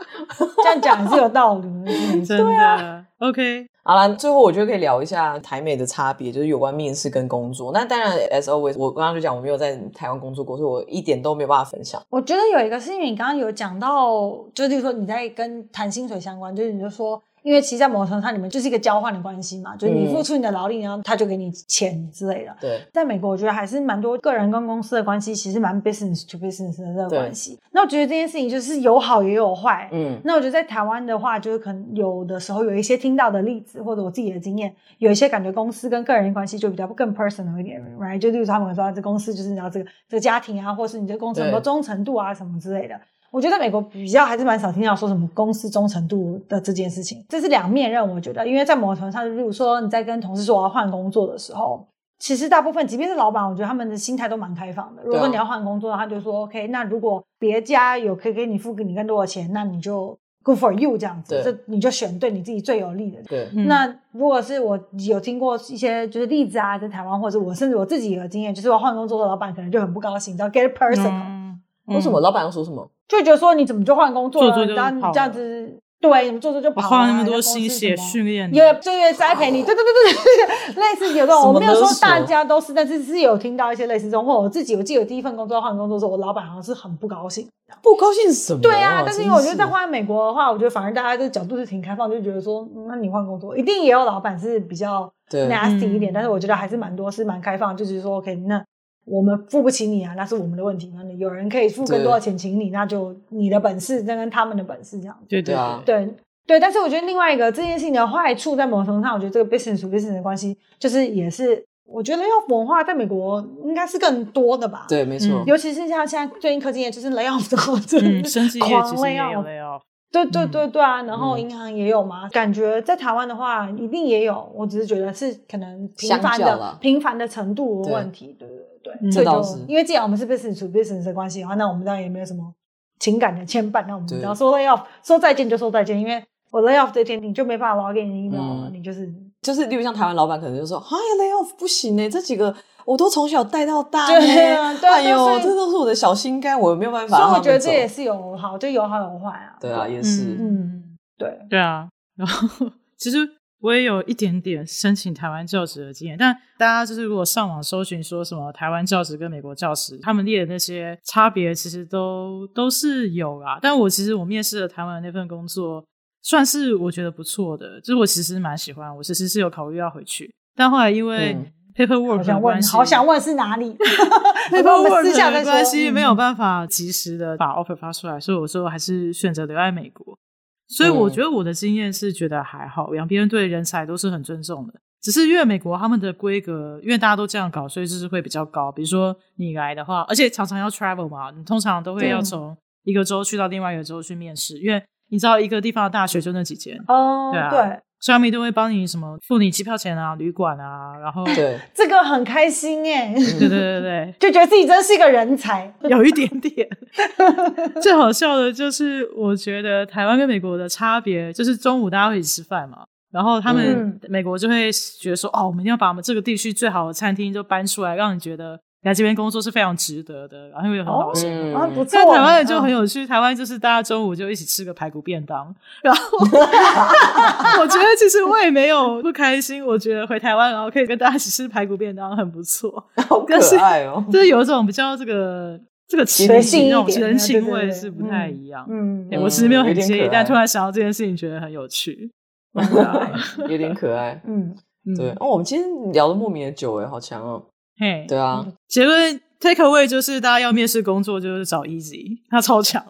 这样讲是有道理，真的。，OK，好了，最后我觉得可以聊一下台美的差别，就是有关面试跟工作。那当然，as always，我刚刚就讲我没有在台湾工作过，所以我一点都没有办法分享。我觉得有一个是因为你刚刚有讲到，就是说你在跟谈薪水相关，就是你就说。因为其实，在某种程度上，你们就是一个交换的关系嘛，就是你付出你的劳力，然后他就给你钱之类的。对，在美国，我觉得还是蛮多个人跟公司的关系，其实蛮 business to business 的这个关系。那我觉得这件事情就是有好也有坏。嗯，那我觉得在台湾的话，就是可能有的时候有一些听到的例子，或者我自己的经验，有一些感觉公司跟个人的关系就比较更 personal 一点，right？就例如他们说，这公司就是你知道这个这个家庭啊，或是你这公司很多忠诚度啊什么之类的。我觉得在美国比较还是蛮少听到说什么公司忠诚度的这件事情，这是两面刃。我觉得，因为在某个程度上，例如说你在跟同事说我要换工作的时候，其实大部分即便是老板，我觉得他们的心态都蛮开放的。如果你要换工作，他就说 OK，那如果别家有可以给你付给你更多的钱，那你就 Good for you 这样子，这你就选对你自己最有利的。对，那如果是我有听过一些就是例子啊，在台湾或者我甚至我自己有经验，就是我换工作的老板可能就很不高兴，叫 get personal。嗯，为什么？老板要说什么？就觉得说你怎么就换工作了？做做然后你这样子，对，你们做做就跑了，花那么多心血训练，也就是栽培你，对对对对对，类似有这种，我没有说大家都是，但是是有听到一些类似这种，或我自己，我记得第一份工作换工作的时候，我老板好像是很不高兴，不高兴什么？对啊，但是因为我觉得在换美国的话，我觉得反而大家的角度是挺开放，就觉得说，那你换工作，一定也有老板是比较 nasty 一点，但是我觉得还是蛮多是蛮开放，就是说 OK 那。我们付不起你啊，那是我们的问题。那有人可以付更多的钱请你，那就你的本事，那跟他们的本事这样。对对啊，对对。但是我觉得另外一个这件事情的坏处，在某种程度上，我觉得这个 business to business 的关系，就是也是我觉得要文化在美国应该是更多的吧。对，没错。尤其是像现在最近科技业就是 lay off 的话，嗯，生技业其实也有 lay off。对对对对啊，然后银行也有嘛。感觉在台湾的话，一定也有。我只是觉得是可能频繁的频繁的程度的问题，对对对。对，这倒是因为既然我们是 business to business 的关系的话，那我们当然也没有什么情感的牵绊。那我们只要说 lay off，说再见就说再见，因为我 lay off 这天你就没办法 log in email 了，你就是就是，例如像台湾老板可能就说，哎呀 lay off 不行哎，这几个我都从小带到大，对啊，哎呦，这都是我的小心肝，我没有办法。所以我觉得这也是有好，就有好有坏啊。对啊，也是，嗯，对，对啊。然后 其实我也有一点点申请台湾教职的经验，但大家就是如果上网搜寻说什么台湾教职跟美国教职，他们列的那些差别其实都都是有啊。但我其实我面试了台湾的那份工作，算是我觉得不错的，就是我其实蛮喜欢，我其实是有考虑要回去，但后来因为 paperwork 的关系，好想问是哪里？paperwork 的关系没有办法及时的把 offer 发出来，所以我说还是选择留在美国。所以我觉得我的经验是觉得还好，两边对人才都是很尊重的。只是因为美国他们的规格，因为大家都这样搞，所以就是会比较高。比如说你来的话，而且常常要 travel 嘛，你通常都会要从一个州去到另外一个州去面试，因为你知道一个地方的大学就那几间哦，对啊，对，所以他们都会帮你什么付你机票钱啊、旅馆啊，然后对这个很开心耶，对对对对，就觉得自己真是一个人才，有一点点。最好笑的就是，我觉得台湾跟美国的差别就是中午大家会一起吃饭嘛，然后他们美国就会觉得说，哦，我们一定要把我们这个地区最好的餐厅就搬出来，让你觉得。来这边工作是非常值得的，然后又很好吃。哦嗯、不错。在台湾人就很有趣，台湾就是大家中午就一起吃个排骨便当。然后 我觉得其实我也没有不开心，我觉得回台湾然后可以跟大家一起吃排骨便当很不错。好可爱哦！就是有一种比较这个这个情形那种人情味是不太一样。嗯，我其实没有很介意，但突然想到这件事情，觉得很有趣，有点可爱。嗯，对。哦，我们今天聊的莫名的久哎，好强哦。嘿对啊。结论 takeaway 就是大家要面试工作就是找 easy 他超强。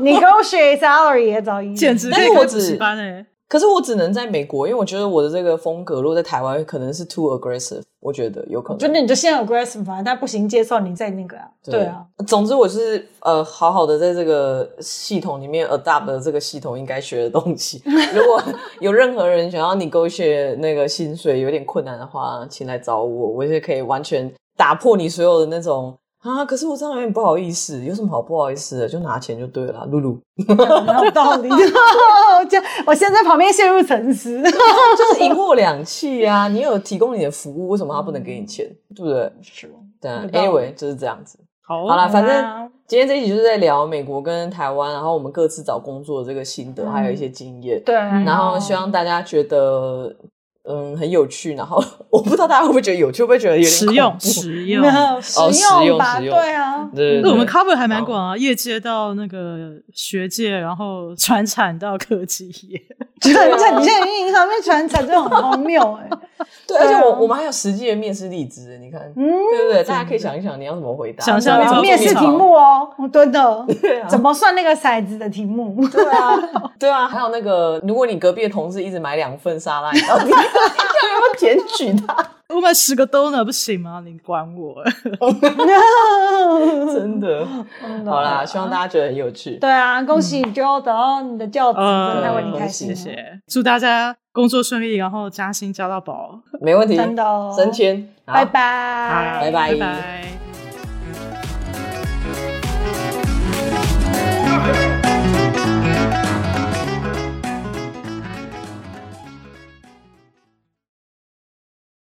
negotiate salary 也找 easy 简直可以考补习班诶可是我只能在美国，因为我觉得我的这个风格，如果在台湾可能是 too aggressive，我觉得有可能。就那你就先 aggressive 反正他不行接受你再那个啊。对，对啊，总之我是呃好好的在这个系统里面 adapt 的这个系统应该学的东西。如果有任何人想要 negotiate 那个薪水有点困难的话，请来找我，我也可以完全打破你所有的那种。啊！可是我这样有点不好意思，有什么好不好意思的？就拿钱就对了，露露。没有道理，就我现在在旁边陷入沉思，就是一货两气啊！你有提供你的服务，为什么他不能给你钱？对不对？是。对，Anyway 就是这样子。好，好啦，反正今天这一集就是在聊美国跟台湾，然后我们各自找工作的这个心得，还有一些经验。对。然后希望大家觉得。嗯，很有趣。然后我不知道大家会不会觉得有趣，会不会觉得有点实用？实用，实用吧？对啊，对。那我们 cover 还蛮广啊，业界到那个学界，然后传产到科技业。传产，你现在运营上面传产真的很荒谬 哎。对，而且我我们还有实际的面试例子，你看，嗯，对不对？大家可以想一想，你要怎么回答？想象面试题目哦，真的，怎么算那个骰子的题目？对啊，对啊，还有那个，如果你隔壁的同事一直买两份沙拉，你到底要不要检举他？我买十个 donut 不行吗？你管我？真的，好啦，希望大家觉得很有趣。对啊，恭喜你就得到你的教职，真的为你开心。谢谢，祝大家工作顺利，然后加薪加到饱。没问题，真的，升迁，拜拜，拜拜，拜拜。